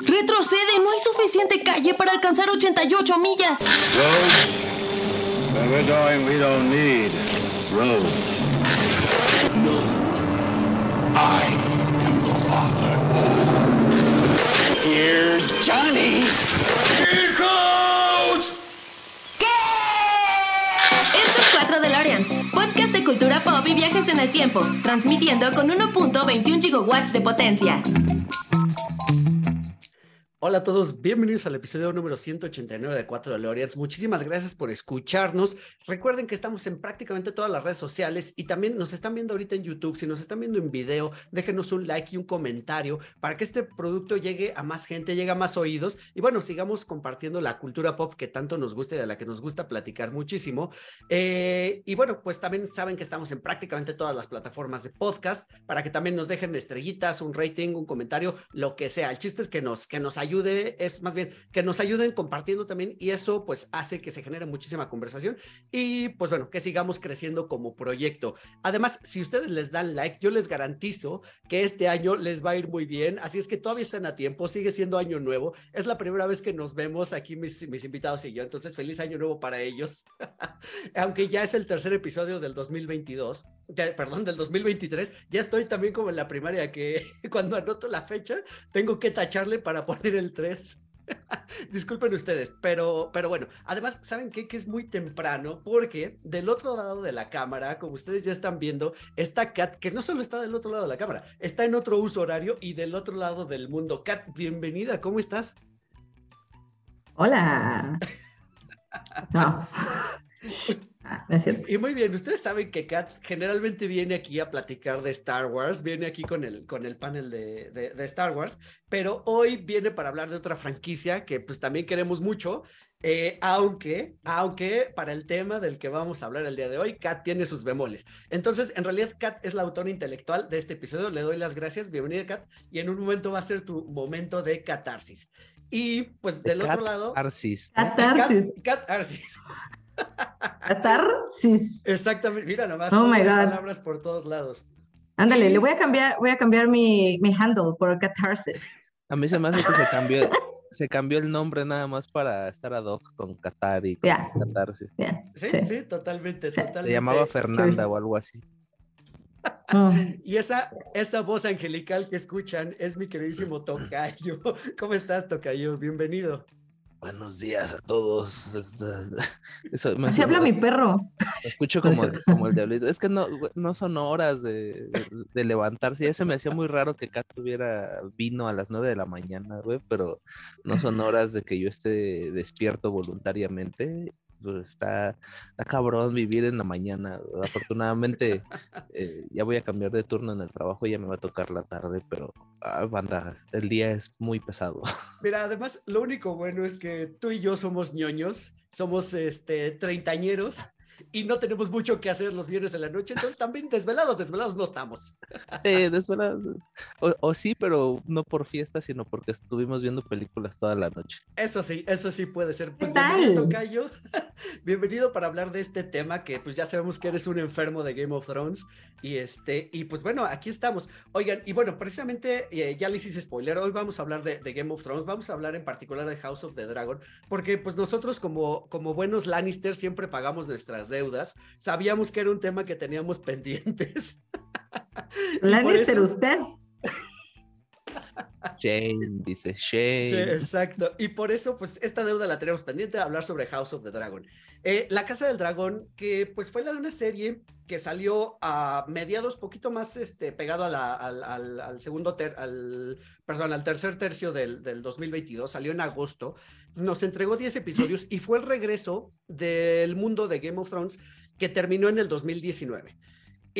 Retrocede, no hay suficiente calle para alcanzar 88 millas. Roads? Where we're going, we don't need roads. I am your father. Here's Johnny. Vehicles! Esto es 4 DeLoreans, podcast de cultura pop y viajes en el tiempo, transmitiendo con 1.21 gigawatts de potencia. Hola a todos, bienvenidos al episodio número 189 de 4 DeLoreans. Muchísimas gracias por escucharnos. Recuerden que estamos en prácticamente todas las redes sociales y también nos están viendo ahorita en YouTube. Si nos están viendo en video, déjenos un like y un comentario para que este producto llegue a más gente, llegue a más oídos y bueno, sigamos compartiendo la cultura pop que tanto nos gusta y de la que nos gusta platicar muchísimo. Eh, y bueno, pues también saben que estamos en prácticamente todas las plataformas de podcast para que también nos dejen estrellitas, un rating, un comentario, lo que sea. El chiste es que nos, que nos ayuden ayude, es más bien que nos ayuden compartiendo también y eso pues hace que se genere muchísima conversación. Y pues bueno, que sigamos creciendo como proyecto. Además, si ustedes les dan like, yo les garantizo que este año les va a ir muy bien, así es que todavía están a tiempo, sigue siendo año nuevo, es la primera vez que nos vemos aquí mis, mis invitados y yo, entonces feliz año nuevo para ellos, aunque ya es el tercer episodio del 2022, ya, perdón, del 2023, ya estoy también como en la primaria que cuando anoto la fecha tengo que tacharle para poner el 3. Disculpen ustedes, pero, pero bueno, además, ¿saben qué? Que es muy temprano porque del otro lado de la cámara, como ustedes ya están viendo, está Kat, que no solo está del otro lado de la cámara, está en otro uso horario y del otro lado del mundo. Kat, bienvenida, ¿cómo estás? Hola. No. Ah, no es cierto. Y muy bien, ustedes saben que Kat generalmente viene aquí a platicar de Star Wars, viene aquí con el, con el panel de, de, de Star Wars, pero hoy viene para hablar de otra franquicia que pues también queremos mucho, eh, aunque, aunque para el tema del que vamos a hablar el día de hoy, Kat tiene sus bemoles. Entonces, en realidad, Kat es la autora intelectual de este episodio. Le doy las gracias. Bienvenida, Kat. Y en un momento va a ser tu momento de catarsis. Y pues del otro lado. Catarsis. Catarsis. Catarsis. Catarsis. Exactamente. Mira nomás. Oh my God. palabras por todos lados. Ándale, Y- le voy a cambiar, voy a cambiar mi, mi handle por catarsis. A mí se me hace que se cambió, se cambió el nombre nada más para estar ad hoc con Qatar y con. Catarsis. Sí, sí. sí, totalmente, Sí. totalmente. Se llamaba Fernanda o algo así. Mm. Y esa, esa voz angelical que escuchan es mi queridísimo Tocayo. ¿Cómo estás, Tocayo? Bienvenido. Buenos días a todos. Eso me Así habla mi perro. me escucho como, el- como el diablito. Es que no, no son horas de, de- de levantarse. Ya se me hacía muy raro que Kat tuviera vino a las 9 de la mañana, güey, pero no son horas de que yo esté despierto voluntariamente. Está, está cabrón vivir en la mañana. Afortunadamente eh, ya voy a cambiar de turno en el trabajo, ya me va a tocar la tarde, pero ah, banda, el día es muy pesado. Mira, además, lo único bueno es que tú y yo somos ñoños, somos este treintañeros y no tenemos mucho que hacer los viernes en la noche, entonces también desvelados, desvelados no estamos. Sí, desveladas. O, o sí, pero no por fiesta, sino porque estuvimos viendo películas toda la noche. Eso sí, eso sí puede ser. Pues ¿Qué bienvenido, tal? Tocayo. bienvenido para hablar de este tema que pues ya sabemos que eres un enfermo de Game of Thrones y este y pues bueno, aquí estamos. Oigan, y bueno, precisamente eh, ya les hice spoiler, hoy vamos a hablar de, de Game of Thrones, vamos a hablar en particular de House of the Dragon, porque pues nosotros como, como buenos Lannister siempre pagamos nuestras deudas, sabíamos que era un tema que teníamos pendientes. Y por eso- usted. Shane, dice Sí, Shane. exacto. Y por eso, pues, esta deuda la tenemos pendiente hablar sobre House of the Dragon. Eh, la Casa del Dragón, que pues fue la de una serie que salió a mediados, poquito más este, pegado a la- al, al- al segundo, ter- al, perdón, al tercer tercio del, del 2022, salió en agosto, nos entregó 10 episodios y fue el regreso del mundo de Game of Thrones que terminó en el 2019.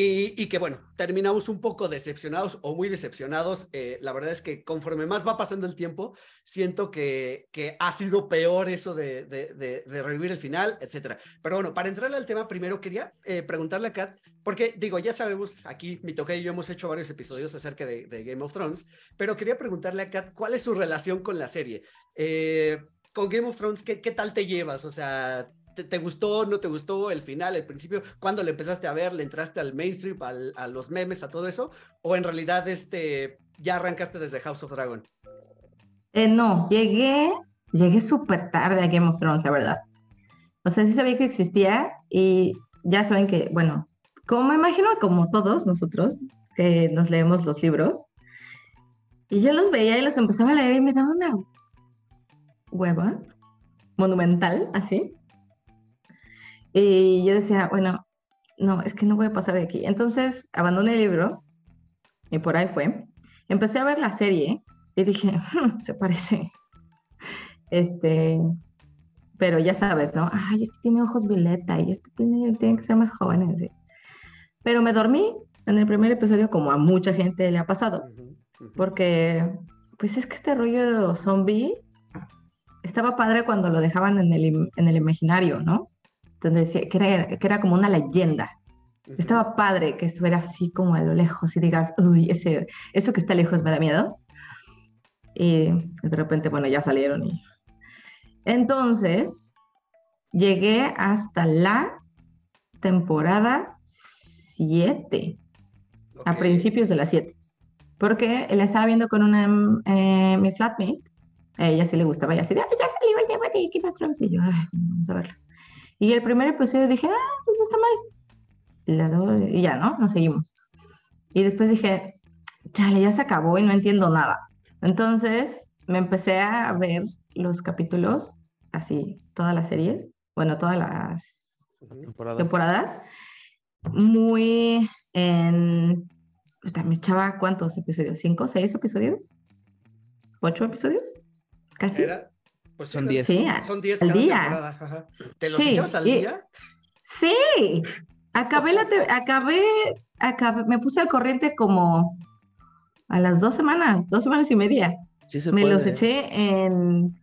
Y, que bueno, terminamos un poco decepcionados o muy decepcionados. Eh, la verdad es que conforme más va pasando el tiempo, siento que, que ha sido peor eso de, de, revivir el final, etcétera. Pero bueno, para entrarle al tema, primero quería eh, preguntarle a Kat, porque digo, ya sabemos, aquí mi toque y yo hemos hecho varios episodios acerca de, de Game of Thrones, pero quería preguntarle a Kat, ¿cuál es su relación con la serie? Eh, con Game of Thrones, ¿qué, qué tal te llevas? O sea, ¿te, gustó, no te gustó el final, el principio? ¿Cuándo le empezaste a ver? ¿Le entraste al mainstream, al- a los memes, a todo eso? ¿O en realidad este, ya arrancaste desde House of Dragon? Eh, no, llegué, llegué súper tarde a Game of Thrones, la verdad. O sea, sí sabía que existía y ya saben que, bueno, como me imagino como todos nosotros que nos leemos los libros, y yo los veía y los empezaba a leer y me daba una hueva monumental, así. Y yo decía, bueno, no, es que no voy a pasar de aquí. Entonces abandoné el libro y por ahí fue. Empecé a ver la serie y dije, "Hmm, se parece. Este, pero ya sabes, ¿no? Ay, este tiene ojos violeta y este tiene, tiene que ser más joven. así. Pero me dormí en el primer episodio como a mucha gente le ha pasado, porque pues es que este rollo zombie estaba padre cuando lo dejaban en el, en el imaginario, ¿no? Entonces, decía que era, que era como una leyenda. Estaba padre que estuviera así como a lo lejos y digas, uy, ese, eso que está lejos me da miedo. Y de repente, bueno, ya salieron y... Entonces, llegué hasta la temporada 7, a Ok. principios de la 7. Porque la estaba viendo con una, eh, mi flatmate. A ella sí le gustaba, ella así de, "Ay, ya salió el tema de Game of Thrones", Y yo, "Ay, vamos a verlo. Y el primer episodio dije, ah, pues está mal. Y, ya, ¿no? Nos seguimos. Y después dije, chale, ya se acabó y no entiendo nada. Entonces me empecé a ver los capítulos, así, todas las series, bueno, todas las. Temporadas. temporadas, muy en... puta, Me echaba cuántos episodios, cinco, seis episodios, ocho episodios, casi. Era- pues Son eran- 10. Sí, Son 10 al cada día. temporada. ajá. ¿Te los Sí, echabas al y- día? Sí, acabé la te- acabé, acabé, me puse al corriente como a las dos semanas, dos semanas y media. Sí se me los eché en.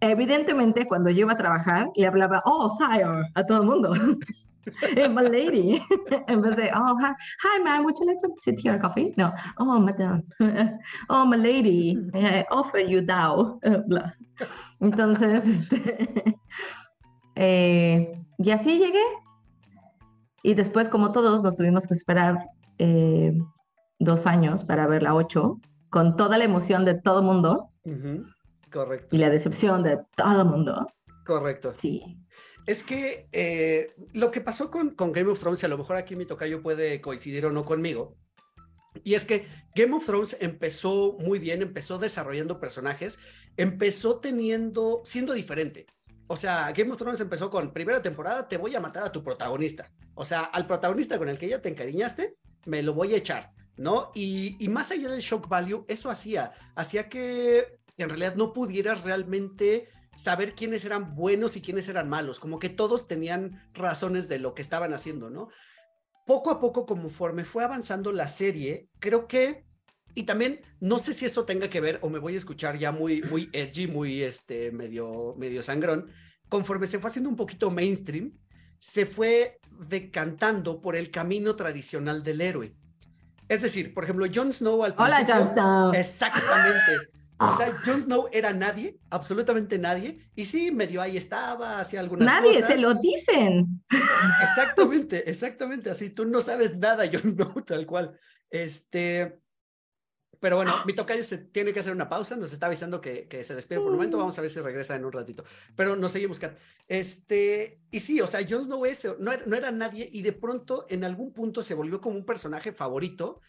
Evidentemente, cuando yo iba a trabajar, le hablaba, oh, sire, a todo el mundo. Eh, my lady. en vez de, oh, hi, hi, ma'am, would you like some tea or coffee? No, oh, madam. oh, my lady, I offer you thou. Bla. Entonces, este, eh, y así llegué. Y después, como todos, nos tuvimos que esperar eh, dos años para ver la 8, con toda la emoción de todo mundo Correcto, y la decepción de todo mundo. correcto. Sí. Es que eh, lo que pasó con, Game of Thrones, a lo mejor aquí mi tocayo puede coincidir o no conmigo, y es que Game of Thrones empezó muy bien, empezó desarrollando personajes, empezó teniendo, siendo diferente. O sea, Game of Thrones empezó con primera temporada, te voy a matar a tu protagonista. O sea, al protagonista con el que ya te encariñaste, me lo voy a echar, ¿no? Y, y más allá del shock value, eso hacía, hacía que en realidad no pudieras realmente saber quiénes eran buenos y quiénes eran malos, como que todos tenían razones de lo que estaban haciendo, ¿no? Poco a poco, conforme fue avanzando la serie, creo que, y también no sé si eso tenga que ver o me voy a escuchar ya muy, muy edgy, muy este, medio, medio sangrón, conforme se fue haciendo un poquito mainstream, se fue decantando por el camino tradicional del héroe. Es decir, por ejemplo, Jon Snow al Hola, principio- Jon Snow. Exactamente. O sea, Jon Snow era nadie, absolutamente nadie, y sí, medio ahí estaba, hacía algunas Nadie, cosas. se lo dicen. Exactamente, exactamente, así, tú no sabes nada, Jon Snow, tal cual. Este, pero bueno, mi tocayo se tiene que hacer una pausa, nos está avisando que, que se despide por un momento, vamos a ver si regresa en un ratito, pero nos seguimos, Kat. Este, y sí, o sea, Jon Snow es, no, no era nadie y de pronto en algún punto se volvió como un personaje favorito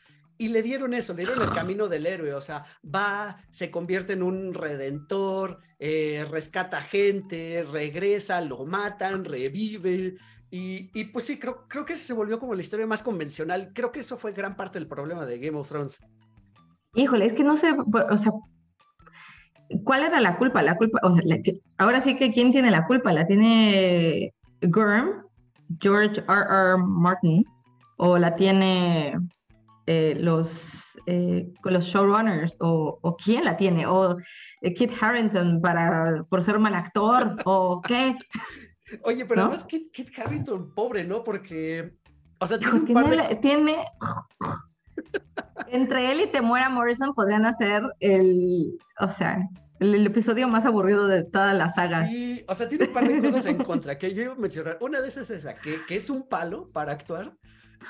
y le dieron eso, le dieron el camino del héroe, o sea, va, se convierte en un redentor, eh, rescata gente, regresa, lo matan, revive. Y, y pues sí, creo, creo que se volvió como la historia más convencional. Creo que eso fue gran parte del problema de Game of Thrones. Híjole, es que no sé, o sea, ¿cuál era la culpa? La culpa, o sea, ahora sí que quién tiene la culpa, la tiene Gurm, George R. R. Martin, o la tiene eh, los, eh, los showrunners, o, o quién la tiene, o eh, Kit Harrington para, por ser mal actor, o qué. Oye, pero ¿No? además Kit, Kit Harington, pobre, ¿no? Porque, o sea, tiene Hijo, un par tiene, de... la- tiene- entre él y Temuera Morrison podrían hacer el, o sea, el, el episodio más aburrido de toda la saga. Sí, o sea, tiene un par de cosas en contra que yo iba a mencionar. Una de esas es esa, que, que es un palo para actuar.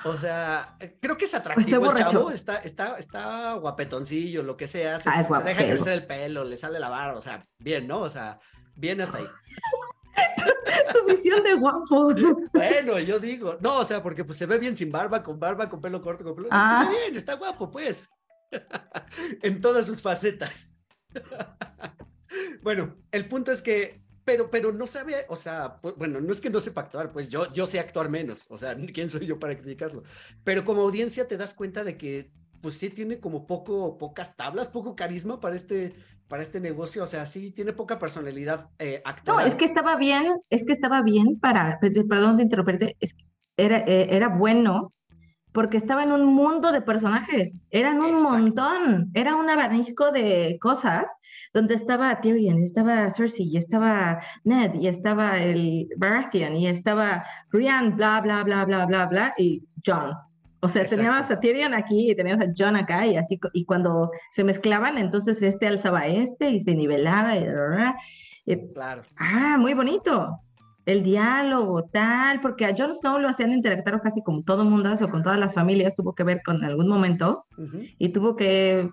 O sea, eh, creo que es atractivo el chavo, está, está, está guapetoncillo, lo que sea, se, Ah, es se deja crecer el pelo, le sale la barba, o sea, bien, ¿no? O sea, bien hasta ahí. Tu visión de guapo. Bueno, yo digo, no, o sea, porque pues se ve bien sin barba, con barba, con pelo corto, con pelo. Ah. Se ve bien, está guapo, pues. en todas sus facetas. bueno, el punto es que, pero, pero no sabe, o sea, pu- bueno, no es que no sepa actuar, pues yo, yo sé actuar menos, o sea, ¿quién soy yo para criticarlo? Pero como audiencia te das cuenta de que, pues sí tiene como poco, pocas tablas, poco carisma para este, para este negocio, o sea, sí tiene poca personalidad eh, No, es que estaba bien, es que estaba bien para, pe- perdón de interrumpirte, es que era, eh, era bueno porque estaba en un mundo de personajes, eran un Exacto. montón, era un abanico de cosas donde estaba Tyrion, estaba Cersei, y estaba Ned, y estaba el Baratheon, y estaba Brienne, bla, bla, bla, bla, bla, bla, y John. O sea, Exacto. teníamos a Tyrion aquí y teníamos a John acá, y así, y cuando se mezclaban, entonces este alzaba a este y se nivelaba, y, y Claro. Ah, muy bonito. El diálogo, tal, porque a Jon Snow lo hacían interactuar casi con todo mundo, o con todas las familias, tuvo que ver con algún momento y tuvo que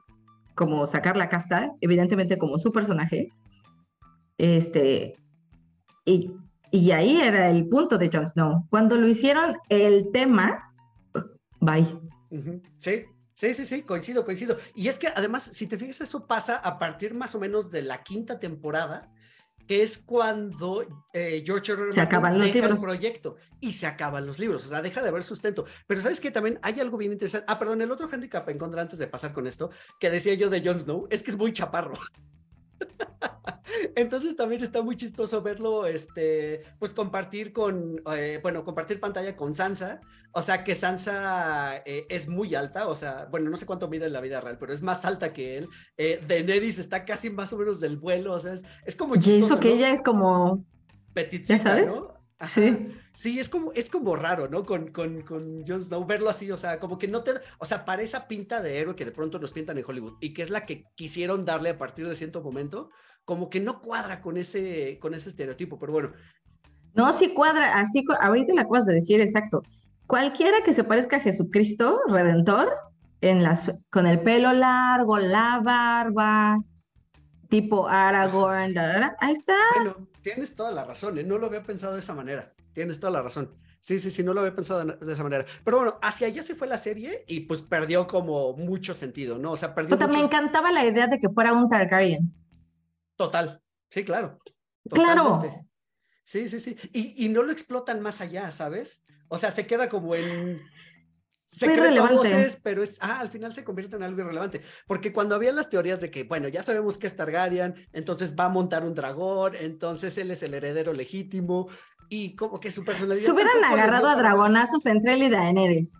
como sacar la casta, evidentemente como su personaje. Este, y, y ahí era el punto de Jon Snow. Cuando lo hicieron el tema, bye. Ujú, Sí, sí, sí, sí, coincido, coincido. Y es que además, si te fijas, eso pasa a partir más o menos de la quinta temporada, que es cuando eh, George R. R. Se acaban los deja el proyecto y se acaban los libros, o sea, deja de haber sustento. Pero sabes que también hay algo bien interesante. Ah, perdón, el otro handicap en contra antes de pasar con esto, que decía yo de Jon Snow, es que es muy chaparro. Entonces también está muy chistoso verlo, este, pues compartir con, eh, bueno, compartir pantalla con Sansa. O sea que Sansa eh, es muy alta, o sea, bueno, no sé cuánto mide en la vida real, pero es más alta que él. Eh, Daenerys está casi más o menos del vuelo, o sea, es, es como Y chistoso, eso que ¿no? ella es como, Petitcita, sabes? ¿no? Ajá. sí, Sí, es como, es como raro, ¿no? Con, con, con Jon Snow, verlo así, o sea, como que no te, o sea, para esa pinta de héroe que de pronto nos pintan en Hollywood y que es la que quisieron darle a partir de cierto momento, como que no cuadra con ese, con ese estereotipo, pero bueno, no, sí cuadra, así, ahorita la acabas de decir, exacto. Cualquiera que se parezca a Jesucristo, Redentor, en las, con el pelo largo, la barba, tipo Aragorn, da, da, da, ahí está. bueno, tienes toda la razón, ¿eh? No lo había pensado de esa manera, tienes toda la razón. Sí, sí, sí, no lo había pensado de esa manera. Pero bueno, hacia allá se fue la serie y pues perdió como mucho sentido, ¿no? O sea, perdió Puta, me mucho- encantaba la idea de que fuera un Targaryen. Total, sí, claro. Claro. Sí, sí, sí. Y, y no lo explotan más allá, ¿sabes? O sea, se queda como en secreto voces, pero es, ah, al final se convierte en algo irrelevante. Porque cuando había las teorías de que, bueno, ya sabemos que es Targaryen, entonces va a montar un dragón, entonces él es el heredero legítimo, y como que su personalidad. Se hubieran agarrado a más. dragonazos entre él y Daenerys,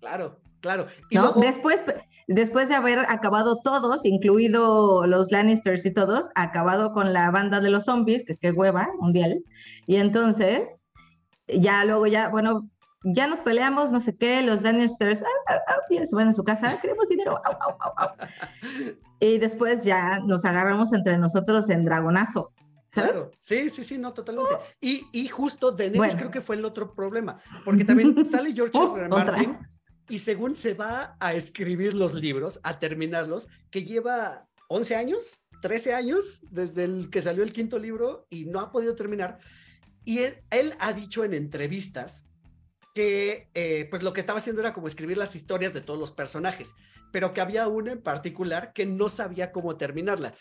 Claro, claro. Y ¿no? luego, Después, después de haber acabado todos, incluido los Lannisters y todos, acabado con la banda de los zombies, que qué hueva, mundial. Y entonces, ya luego ya, bueno, ya nos peleamos, no sé qué, los Lannisters, au, au, au, ya se van a su casa, queremos dinero. Y después ya nos agarramos entre nosotros en dragonazo. ¿sabes? Claro, sí, sí, sí, no, totalmente. Y, y justo Daenerys Bueno. creo que fue el otro problema, porque también sale George Oh, R. Otra. Martin y según se va a escribir los libros, a terminarlos, que lleva 11 años, 13 años desde el que salió el quinto libro y no ha podido terminar. Y él, él ha dicho en entrevistas que eh, pues lo que estaba haciendo era como escribir las historias de todos los personajes, pero que había una en particular que no sabía cómo terminarla.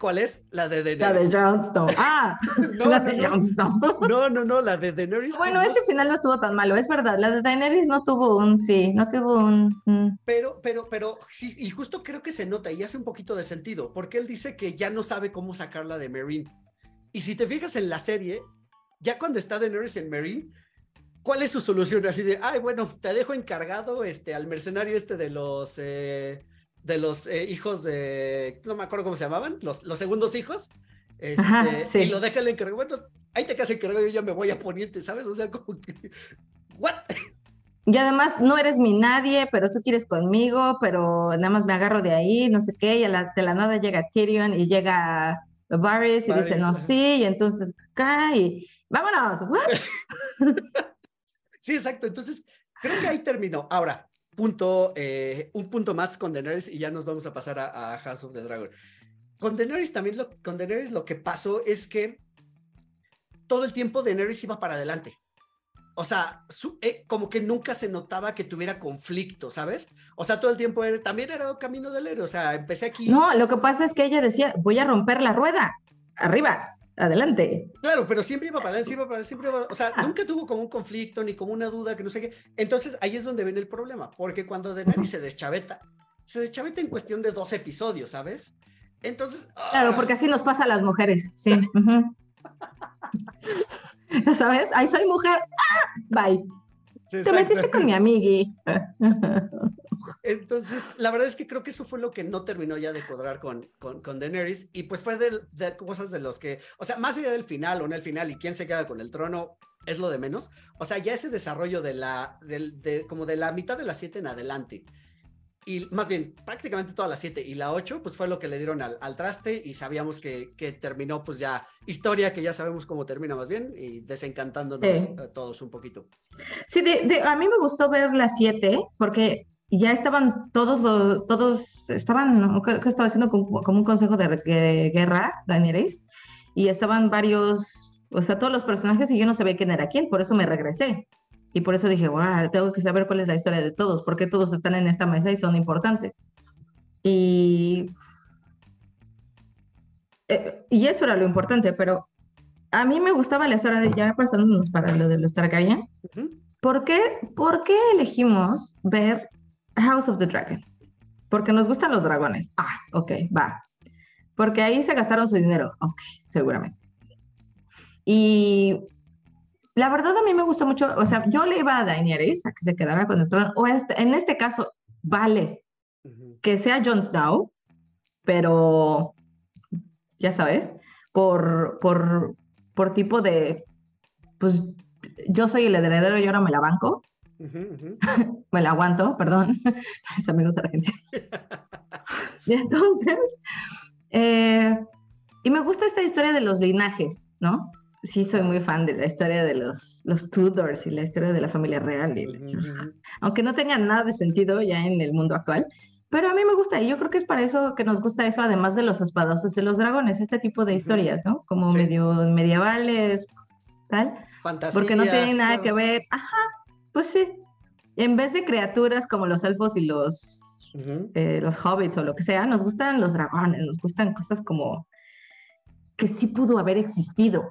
¿Cuál es? La de La de Daenerys. Jon Snow. Ah, No, la no, de no. No, no, no, la de Daenerys. Bueno, no ese s- final no estuvo tan malo, es verdad. La de Daenerys no tuvo un sí, no tuvo un. mm. Pero, pero, pero, sí, y justo creo que se nota y hace un poquito de sentido, porque él dice que ya no sabe cómo sacarla de Marine. Y si te fijas en la serie, ya cuando está Daenerys en Marine, ¿cuál es su solución? Así de, ay, bueno, te dejo encargado este, al mercenario este de los, eh, de los eh, hijos de, no me acuerdo cómo se llamaban, los, los segundos hijos. Este, Ajá, sí. Y lo deja el encargado. Bueno, ahí te quedas encargado, yo ya me voy a poniente, ¿sabes? O sea, como que, ¿what? Y además no eres mi nadie, pero tú quieres conmigo, pero nada más me agarro de ahí, no sé qué, y a la- de la nada llega Tyrion y llega Varys y dice, Varys, no, ajá. sí, y entonces acá y vámonos. what? Sí, exacto. Entonces, creo que ahí terminó. Ahora, punto, eh, un punto más con Daenerys y ya nos vamos a pasar a, a House of the Dragon. Con Daenerys también lo, con Daenerys lo que pasó es que todo el tiempo Daenerys iba para adelante. O sea, su- eh, como que nunca se notaba que tuviera conflicto, ¿sabes? O sea, todo el tiempo era- también era camino del héroe. O sea, empecé aquí. No, lo que pasa es que ella decía, voy a romper la rueda, arriba, adelante. Claro, pero siempre iba para adelante, siempre iba para adelante, siempre iba- O sea, nunca tuvo como un conflicto ni como una duda que no sé qué. Entonces ahí es donde viene el problema, porque cuando Daenerys se deschaveta, se deschaveta en cuestión de dos episodios, ¿sabes? Entonces. Claro, ah, porque así nos pasa a las mujeres, sí. sabes, ay, soy mujer, ¡ah! bye. sí, Te metiste con mi amigui. Entonces, la verdad es que creo que eso fue lo que no terminó ya de cuadrar con, con, con Daenerys y pues fue de, de cosas de los que, o sea, más allá del final o no el final y quién se queda con el trono es lo de menos. O sea, ya ese desarrollo de la, del- de, como de la mitad de las siete en adelante y más bien prácticamente todas las siete y la ocho, pues fue lo que le dieron al, al traste y sabíamos que, que terminó pues ya historia que ya sabemos cómo termina más bien y desencantándonos Sí. eh, todos un poquito. Sí, de, de- a mí me gustó ver las siete porque ya estaban todos los, todos estaban, ¿no? creo que estaba haciendo como, como un consejo de, guerra, Daenerys, y estaban varios, o sea, todos los personajes y yo no sabía quién era quién, por eso me regresé. Y por eso dije, wow, tengo que saber cuál es la historia de todos, porque todos están en esta mesa y son importantes. Y, eh, y eso era lo importante, pero a mí me gustaba la historia de ya pasándonos para lo de los Targaryen. Ujú. ¿Por qué, por qué elegimos ver House of the Dragon? Porque nos gustan los dragones. Ah, ok, va. Porque ahí se gastaron su dinero. Ok, seguramente. Y la verdad a mí me gustó mucho, o sea, yo le iba a Daenerys a que se quedara con el trono, o este- en este caso, vale, que sea Jon Snow, pero ya sabes, por, por, por tipo de, pues yo soy el heredero y ahora me la banco, Ujú, ujú. me la aguanto, perdón, mis amigos argentinos. y entonces, eh, y me gusta esta historia de los linajes, ¿no? Sí, soy muy fan de la historia de los, los Tudors y la historia de la familia real, y- Ujú, ujú. aunque no tenga nada de sentido ya en el mundo actual. Pero a mí me gusta, y yo creo que es para eso que nos gusta eso, además de los espadazos y los dragones, este tipo de historias, ¿no? Como Sí. medio medievales, tal. Porque no tienen Fantasías, nada claro. que ver. Ajá, pues sí. En vez de criaturas como los elfos y los, eh, los hobbits o lo que sea, nos gustan los dragones, nos gustan cosas como que sí pudo haber existido,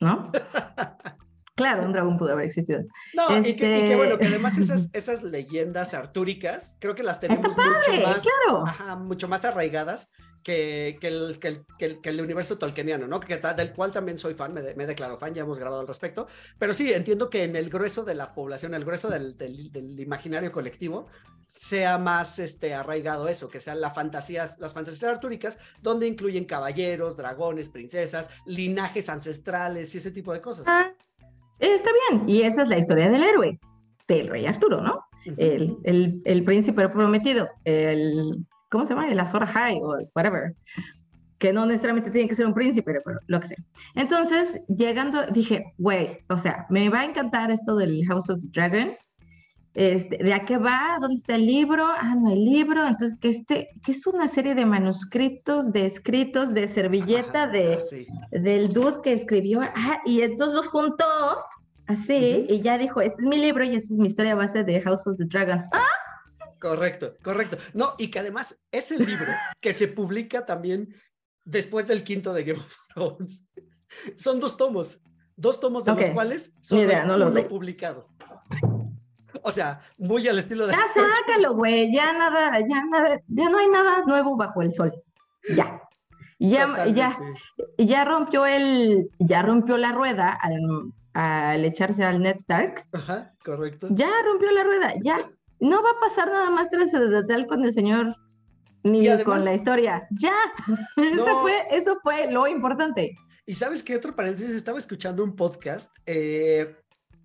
¿no? claro, un dragón pudo haber existido. No, y, que, y que Este- bueno, que además esas, esas leyendas artúricas, creo que las tenemos mucho más, claro. ajá, mucho más arraigadas que, que, el, que, el, que, el, que el universo tolkieniano, ¿no? Que, del cual también soy fan, me, de- me declaro fan, ya hemos grabado al respecto, pero sí, entiendo que en el grueso de la población, el grueso del, del, del imaginario colectivo, sea más este, arraigado eso, que sean las fantasías, las fantasías artúricas, donde incluyen caballeros, dragones, princesas, linajes ancestrales y ese tipo de cosas. Ah, está bien, y esa es la historia del héroe, del rey Arturo, ¿no? El, el, el príncipe prometido, el, ¿cómo se llama? El Azor Ahai o whatever. Que no necesariamente tiene que ser un príncipe, pero lo que sea. Entonces, llegando, dije, güey, o sea, me va a encantar esto del House of the Dragon. Este, ¿De a qué va? ¿Dónde está el libro? Ah, no hay libro. Entonces, que este, que es una serie de manuscritos, de escritos, de servilleta, Ajá, de, sí. del dude que escribió, ah, y entonces los juntó así, Ujú. y ya dijo, este es mi libro y esta es mi historia base de House of the Dragon. ¡Ah! Correcto, correcto. No, y que además es el libro que se publica también después del quinto de Game of Thrones. Son dos tomos, dos tomos de los cuales son idea, de no uno publicado. O sea, muy al estilo de... Ya sácalo, güey, ya nada, ya nada, ya no hay nada nuevo bajo el sol. Ya. Ya, ya, ya rompió el, ya rompió la rueda al, al echarse al Ned Stark. Ajá, correcto. Ya rompió la rueda, ya. No va a pasar nada más trascendental con el señor ni además- con la historia. Ya. Eso, fue, eso fue lo importante. Y sabes qué otro paréntesis, estaba escuchando un podcast eh,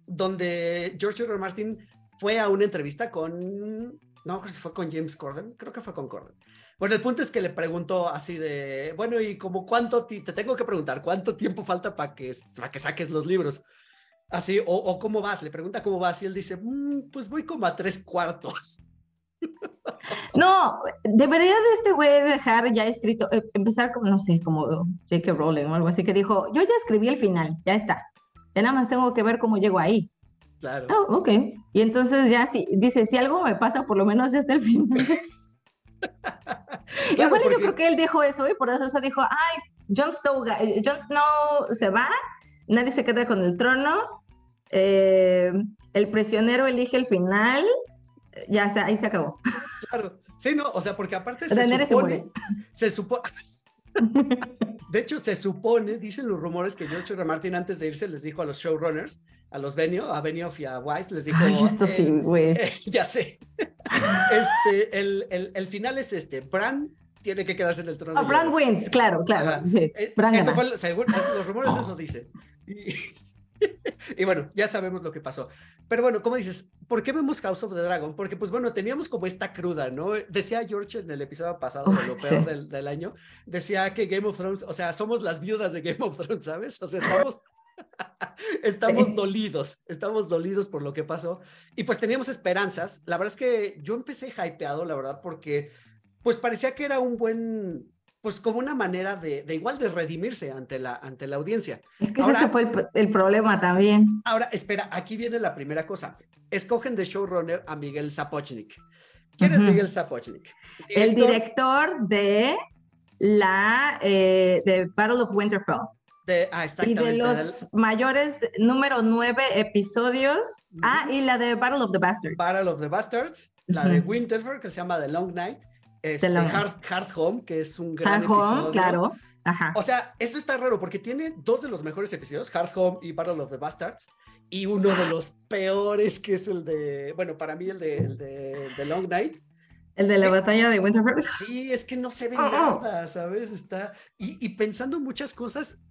donde George R. R. Martin fue a una entrevista con, no creo si fue con James Corden, creo que fue con Corden. Bueno, el punto es que le preguntó así de, bueno, ¿y como cuánto, te tengo que preguntar, cuánto tiempo falta para que, para que saques los libros? Así, o, o, cómo vas, le pregunta cómo vas y él dice, mm, pues voy como a tres cuartos. No, debería de este güey dejar ya escrito, eh, empezar como, no sé, como J.K. Rowling o algo así, que dijo, yo ya escribí el final, ya está. Ya nada más tengo que ver cómo llego ahí. Claro. Oh, ok. Y entonces ya sí, dice, si algo me pasa, por lo menos hasta el final. claro, Igual porque... yo creo que él dijo eso y por eso dijo, ay, Jon Snow, Jon Snow se va, nadie se queda con el trono, eh, el prisionero elige el final, ya se, ahí se acabó. Claro, sí, no, o sea, porque aparte se supone, se supone, de hecho se supone, dicen los rumores que George R. Martin antes de irse les dijo a los showrunners, a los Benio, a Benioff y a Weiss, les dijo, Ay, esto sí, güey. Eh, ya sé, este, el, el, el final es este, Bran tiene que quedarse en el trono. Oh, Bran wins, claro, claro. Sí, eh, eso fue, según, los rumores eso dicen. Y, y bueno, ya sabemos lo que pasó. Pero bueno, como dices, ¿por qué vemos House of the Dragon? Porque pues bueno, teníamos como esta cruda, ¿no? Decía George en el episodio pasado de lo peor del, del año, decía que Game of Thrones, o sea, somos las viudas de Game of Thrones, ¿sabes? O sea, estamos... estamos dolidos, estamos dolidos por lo que pasó y pues teníamos esperanzas. La verdad es que yo empecé hypeado, la verdad, porque pues parecía que era un buen, pues como una manera de, de, igual de redimirse ante la, ante la audiencia. Es que ahora, ese fue el, el, problema también. Ahora, espera, aquí viene la primera cosa. Escogen de showrunner a Miguel Zapochnik. ¿Quién uh -huh. es Miguel Zapochnik? Director, el director de la eh, de Battle of Winterfell. De, ah, y de los mayores número nueve episodios. Uh -huh. Ah, y la de Battle of the Bastards. Battle of the Bastards, la uh -huh. de Winterfell, que se llama The Long Night, este, la... Hard, Hard, Home, que es un gran Hard episodio. Home, claro. Ajá. O sea, eso está raro porque tiene dos de los mejores episodios, Hard Home y Battle of the Bastards, y uno de los peores que es el de, bueno, para mí el de, el de, el de Long Night. El de la eh, batalla de Winterfell. Sí, es que no se ve oh, nada, ¿sabes? Está, y, y pensando muchas cosas,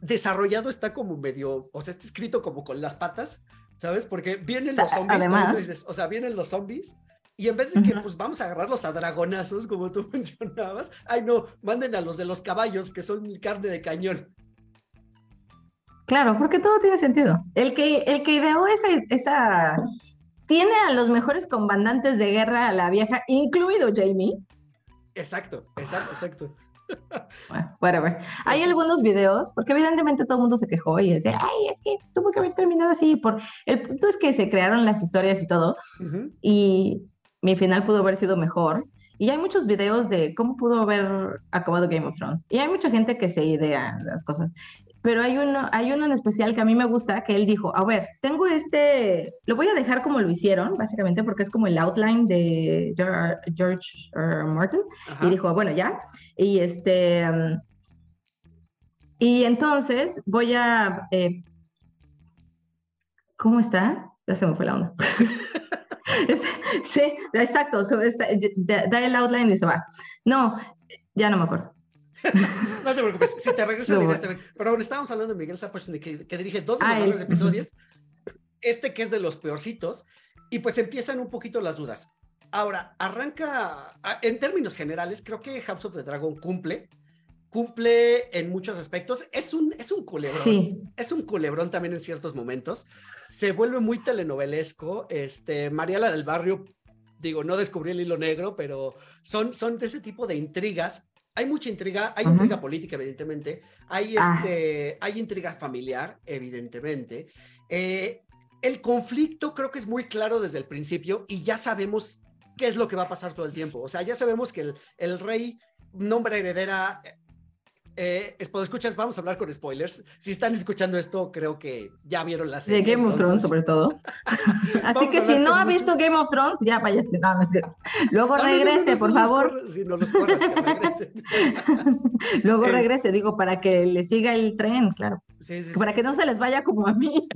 desarrollado está como medio, o sea, está escrito como con las patas, ¿sabes? Porque vienen los zombies, Además, dices, o sea, vienen los zombies y en vez de que, uh -huh. pues, vamos a agarrarlos a dragonazos, como tú mencionabas, ay, no, manden a los de los caballos, que son carne de cañón. Claro, porque todo tiene sentido. El que, el que ideó esa, esa... Tiene a los mejores comandantes de guerra a la vieja, incluido Jamie. Exacto, exacto, exacto. Bueno, whatever. Hay algunos videos, porque evidentemente todo el mundo se quejó y decía, ay, es que tuvo que haber terminado así. Por... El punto es que se crearon las historias y todo, uh -huh. y mi final pudo haber sido mejor. Y hay muchos videos de cómo pudo haber acabado Game of Thrones. Y hay mucha gente que se idea las cosas. Pero hay uno, hay uno en especial que a mí me gusta, que él dijo, a ver, tengo este, lo voy a dejar como lo hicieron, básicamente, porque es como el outline de George, uh, Martin. Ajá. Y dijo, bueno, ya. Y este, um, y entonces voy a, eh, ¿cómo está? Ya se me fue la onda. sí, exacto, so, está, da el outline y se va. No, ya no me acuerdo. no te preocupes, si te regreso no, este, pero bueno, estábamos hablando de Miguel Zapochnik, que, que, dirige dos de los mejores episodios, este que es de los peorcitos, y pues empiezan un poquito las dudas. Ahora, arranca, en términos generales, creo que House of the Dragon cumple, cumple en muchos aspectos. Es un, es un culebrón. Sí. Es un culebrón también en ciertos momentos. Se vuelve muy telenovelesco. Este, Mariela del Barrio, digo, no descubrí el hilo negro, pero son, son de ese tipo de intrigas. Hay mucha intriga, hay uh -huh. intriga política, evidentemente. Hay, ah. este, hay intriga familiar, evidentemente. Eh, el conflicto creo que es muy claro desde el principio y ya sabemos qué es lo que va a pasar todo el tiempo. O sea, ya sabemos que el, el rey nombra heredera eh, escuchas, vamos a hablar con spoilers. Si están escuchando esto, creo que ya vieron la serie. De Game entonces... of Thrones, sobre todo. Así que si no ha visto. Game of Thrones, ya váyase. No, no. Luego no, regrese, por favor. Si no los corras, que regresen. Luego regrese, digo, para que le siga el tren, claro. Sí, sí, para sí. que no se les vaya como a mí.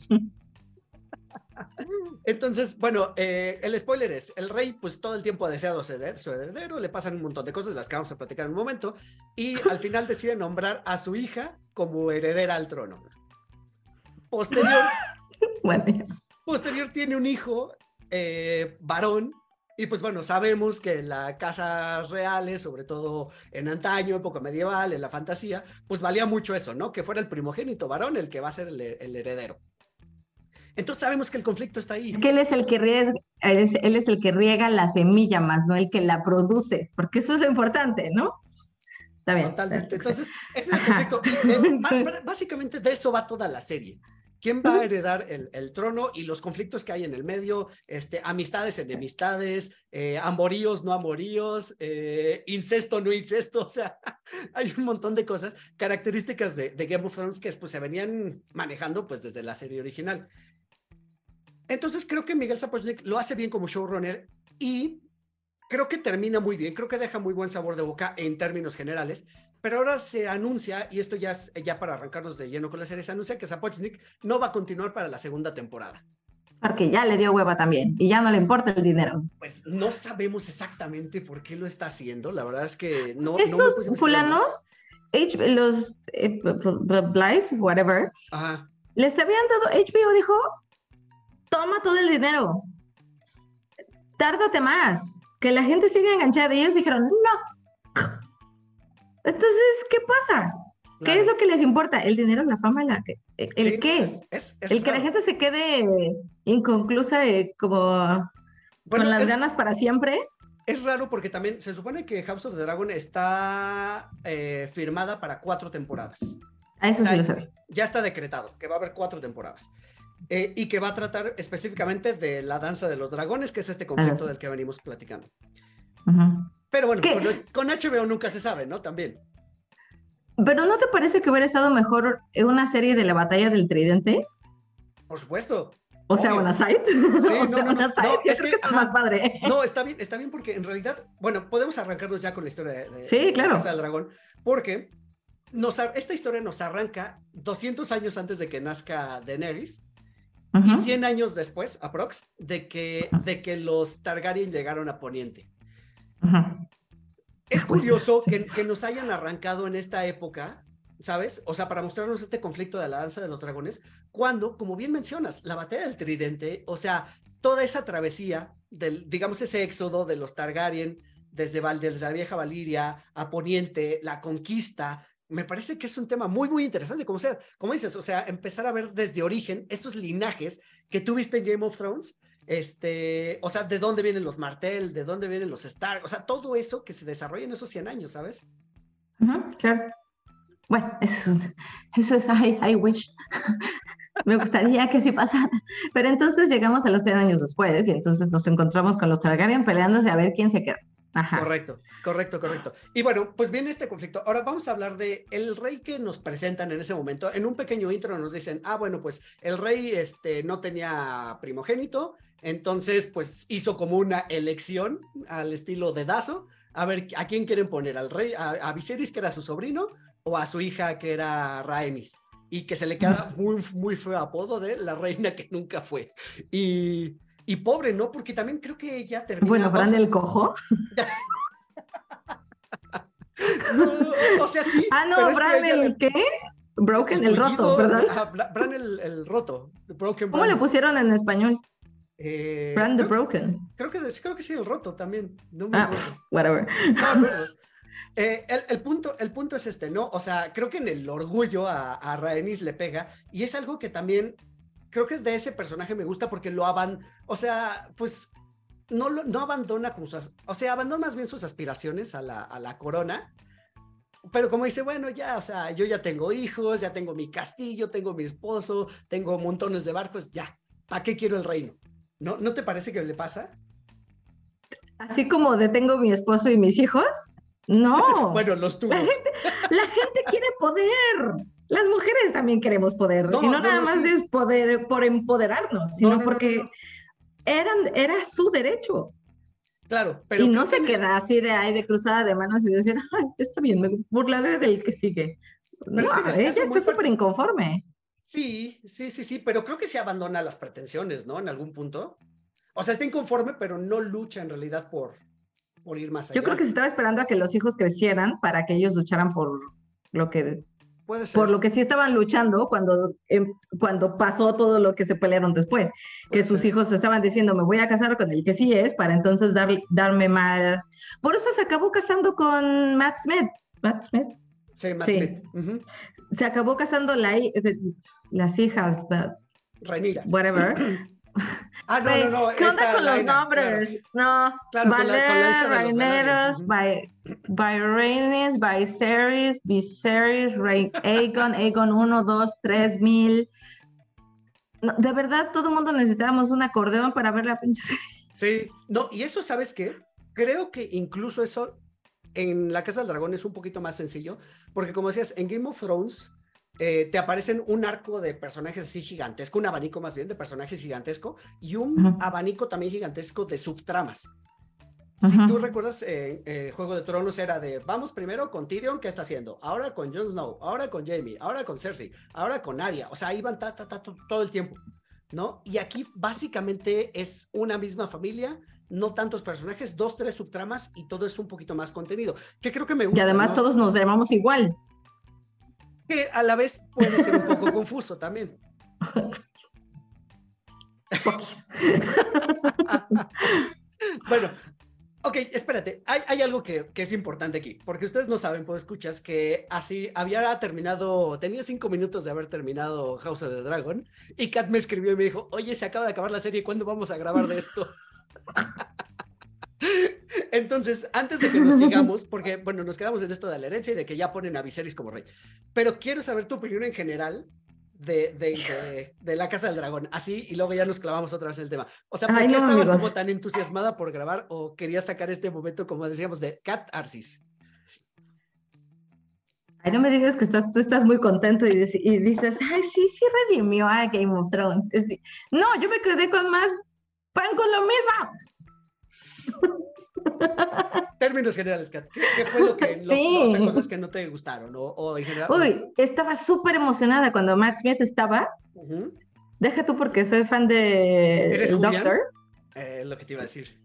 Entonces, bueno, eh, el spoiler es, el rey pues todo el tiempo ha deseado ceder su heredero, le pasan un montón de cosas, las que vamos a platicar en un momento, y al final decide nombrar a su hija como heredera al trono. Posterior, bueno. posterior tiene un hijo eh, varón. Y pues bueno, sabemos que en las casas reales, sobre todo en antaño, época medieval, en la fantasía, pues valía mucho eso, ¿no? Que fuera el primogénito varón el que va a ser el, el heredero. Entonces sabemos que el conflicto está ahí. Es que él es el que riega, es, él es el que riega la semilla más, no el que la produce, porque eso es lo importante, ¿no? Está bien. Totalmente. Entonces, ese es el conflicto. Eh, básicamente de eso va toda la serie. ¿Quién va a heredar el, el trono y los conflictos que hay en el medio? Este, amistades, enemistades, eh, amoríos, no amoríos, eh, incesto, no incesto. O sea, hay un montón de cosas, características de, de Game of Thrones que pues, se venían manejando pues, desde la serie original. Entonces creo que Miguel Sapochnik lo hace bien como showrunner y creo que termina muy bien, creo que deja muy buen sabor de boca en términos generales, pero ahora se anuncia, y esto ya es ya para arrancarnos de lleno con la serie, se anuncia que Sapochnik no va a continuar para la segunda temporada. Porque ya le dio hueva también y ya no le importa el dinero. Pues no sabemos exactamente por qué lo está haciendo, la verdad es que no... no Estos investigar fulanos. H- los eh, whatever, Ajá. les habían dado, HBO dijo, toma todo el dinero, tárdate más, que la gente siga enganchada. Y ellos dijeron, no. Entonces, ¿qué pasa? ¿Qué claro. es lo que les importa? ¿El dinero, la fama, la que- el Sí, qué? es- es- es el que la gente se quede inconclusa, eh, como Bueno, con las ganas para siempre. Es raro porque también se supone que House of the Dragon está eh, firmada para cuatro temporadas. A eso sí lo sabe. Ya está decretado que va a haber cuatro temporadas. Eh, y que va a tratar específicamente de la danza de los dragones, que es este conflicto del que venimos platicando. Pero bueno, con, con HBO nunca se sabe, ¿no? También. Pero ¿no te parece que hubiera estado mejor una serie de la batalla del tridente? Por supuesto. O sea, una side. Sí, o no, sea, no, no, no, es que- que es más padre. No, está bien, está bien porque en realidad, bueno, podemos arrancarnos ya con la historia de, de- Sí, de claro. Casa del Dragón, porque nos, esta historia nos arranca 200 años antes de que nazca Daenerys y Ujú. 100 años después, aprox, de que, de que los Targaryen llegaron a Poniente. Es curioso que, que nos hayan arrancado en esta época, ¿sabes? O sea, para mostrarnos este conflicto de la danza de los dragones, cuando, como bien mencionas, la batalla del tridente, o sea, toda esa travesía, del, digamos, ese éxodo de los Targaryen desde, Val, desde la vieja Valiria a Poniente, la conquista, me parece que es un tema muy, muy interesante, como, sea, como dices, o sea, empezar a ver desde origen estos linajes que tuviste en Game of Thrones, este, o sea, de dónde vienen los Martell, de dónde vienen los Stark, o sea, todo eso que se desarrolla en esos 100 años, ¿sabes? Claro. Bueno, eso es, eso es I, I wish. Me gustaría que sí pasara. Pero entonces llegamos a los 100 años después y entonces nos encontramos con los Targaryen peleándose a ver quién se queda. Ajá. Correcto, correcto, correcto. Y bueno, pues viene este conflicto. Ahora vamos a hablar de el rey que nos presentan en ese momento. En un pequeño intro nos dicen, ah, bueno, pues el rey este, no tenía primogénito, entonces pues hizo como una elección al estilo de Dazo, a ver a quién quieren poner, al rey, a, a Viserys que era su sobrino o a su hija que era Rhaenys. Y que se le queda muy, muy feo apodo de la reina que nunca fue. Y, y pobre, ¿no? Porque también creo que ella termina... Bueno, a- el cojo. o sea, sí. Ah, pero no, es que le- el qué? Broken, el roto, ¿verdad? Bran el, el roto. Broken ¿Cómo le pusieron en español? Eh, Bran the creo, Broken. creo que, creo que sí, el roto también. No me Ah, acuerdo. whatever. No. Eh, el, el punto, el punto es este, ¿no? O sea, creo que en el orgullo a, a Rhaenys le pega y es algo que también creo que de ese personaje me gusta porque lo aban, o sea, pues no, no abandona como sus, o sea, abandona más bien sus aspiraciones a la, a la corona, pero como dice, bueno, ya, o sea, yo ya tengo hijos, ya tengo mi castillo, tengo mi esposo, tengo montones de barcos, ya, ¿para qué quiero el reino? ¿No, ¿No te parece que le pasa? Así como detengo mi esposo y mis hijos. No. Bueno, los tuvo. La gente, la gente quiere poder. Las mujeres también queremos poder. No, y no, no, nada no, más sí. es poder por empoderarnos, No, sino no, no, porque no, no. Eran, era su derecho. Claro, pero y no se que- queda así de ahí de cruzada de manos y decir, ay, está bien, me burlaré del que sigue. Pero es no, que ella está súper inconforme. Sí, sí, sí, sí, pero creo que se abandona las pretensiones, ¿no? En algún punto. O sea, está inconforme, pero no lucha en realidad por, por ir más allá. Yo creo que se estaba esperando a que los hijos crecieran para que ellos lucharan por lo que Puede ser. Por lo que sí estaban luchando cuando, em, cuando pasó todo lo que se pelearon después. Que Puede sus ser. hijos estaban diciendo, me voy a casar con el que sí es, para entonces dar, darme más. Por eso se acabó casando con Matt Smith. Matt Smith. Sí, Matt Sí. Smith. Ujú. Se acabó casando la, hi- las hijas, Rhaenyra. whatever. Ah, no, no, no. ¿Qué onda con los nombres? No. Claro, con la- con la hija de los Raineros, By Ceres, Viserys, Rey- Aegon, Aegon 1, 2, 3 mil. No, de verdad, todo el mundo necesitábamos un acordeón para ver la pinche. Sí, no, y eso, ¿sabes qué? Creo que incluso eso en La Casa del Dragón es un poquito más sencillo, porque como decías, en Game of Thrones eh, te aparecen un arco de personajes así gigantesco, un abanico más bien de personajes gigantesco, y un abanico también gigantesco de subtramas. Si tú recuerdas, eh, eh, Juego de Tronos era de, vamos primero con Tyrion, ¿qué está haciendo? Ahora con Jon Snow, ahora con Jaime, ahora con Cersei, ahora con Arya. O sea, iban ta, ta, ta, to- todo el tiempo, ¿no? Y aquí básicamente es una misma familia, no tantos personajes, dos, tres subtramas y todo es un poquito más contenido, que creo que me Y gusta. además ¿no? todos nos llamamos igual. Que a la vez puede ser un poco confuso también. Bueno, ok, espérate. Hay, algo que, que es importante aquí, porque ustedes no saben, pues escuchas que así había terminado, tenía cinco minutos de haber terminado House of the Dragon, y Kat me escribió y me dijo, oye, se acaba de acabar la serie, ¿cuándo vamos a grabar de esto? Entonces, antes de que nos sigamos, porque, bueno, nos quedamos en esto de la herencia y de que ya ponen a Viserys como rey, pero quiero saber tu opinión en general de, de, de- de la Casa del Dragón, así, y luego ya nos clavamos otra vez en el tema. O sea, ¿por Ay, qué no, estabas amigos. como tan entusiasmada por grabar o querías sacar este momento, como decíamos, de Cat Arsis? Ay, no me digas que estás, tú estás muy contento y, y dices, ay, sí, sí redimió a Game of Thrones. Es no, yo me quedé con más pan con lo mismo. Términos generales, Kat, ¿qué, qué fue lo que, lo- Sí. o sea, cosas que no te gustaron o, o en general? Uy, estaba súper emocionada cuando Matt Smith estaba. Ujú, Deja tú porque soy fan de ¿Eres el? Doctor. eh, lo que te iba a decir.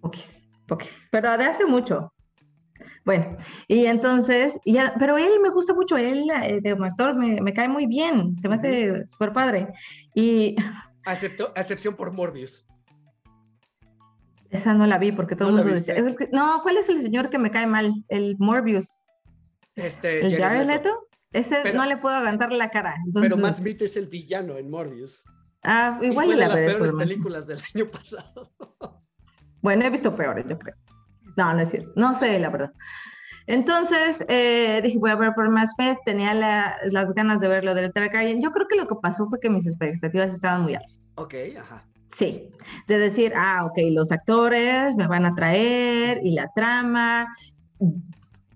Poquis, poquis, pero de hace mucho. Bueno, y entonces, ya, pero él me gusta mucho, él eh, de actor me, me cae muy bien, se me hace súper padre. Y Acepto, a excepción por Morbius. Esa no la vi porque todo el ¿No mundo decía, "Es que- no, ¿cuál es el señor que me cae mal? El Morbius, Este, el Jared Leto. Leto. Ese Pero- no le puedo aguantar la cara. Entonces, Pero Matt Smith es el villano en Morbius. ah, Y igual fue y de la las veré peores películas del año pasado. Bueno, he visto peores, yo creo. No, no es cierto. No sé, la verdad. Entonces, eh, dije, voy a ver por más Smith. Tenía la- las ganas de ver lo del Targaryen. Yo creo que lo que pasó fue que mis expectativas estaban muy altas. Ok, ajá. Sí, de decir, ah, ok, los actores me van a traer y la trama.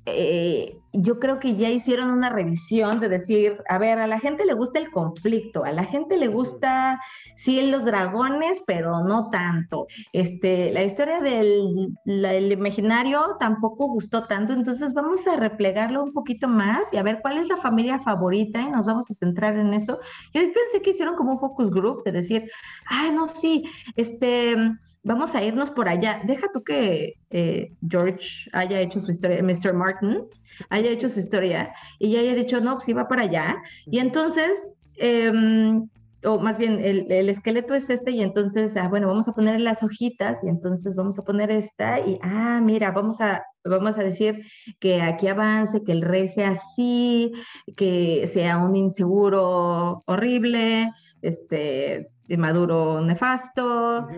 Eh, yo creo que ya hicieron una revisión de decir, a ver, a la gente le gusta el conflicto, a la gente le gusta, sí, los dragones, pero no tanto. Este, la historia del la- el imaginario tampoco gustó tanto, entonces vamos a replegarlo un poquito más y a ver cuál es la familia favorita y nos vamos a centrar en eso. Yo pensé que hicieron como un focus group de decir, ay, no, sí, este, vamos a irnos por allá. Deja tú que eh, George haya hecho su historia, Mr. Martin haya hecho su historia y ya haya dicho, no, pues iba para allá. Y entonces, em, o más bien, el, el esqueleto es este y entonces, ah, bueno, vamos a poner las hojitas y entonces vamos a poner esta y, ah, mira, vamos a, vamos a decir que aquí avance, que el rey sea así, que sea un inseguro horrible, este, maduro nefasto,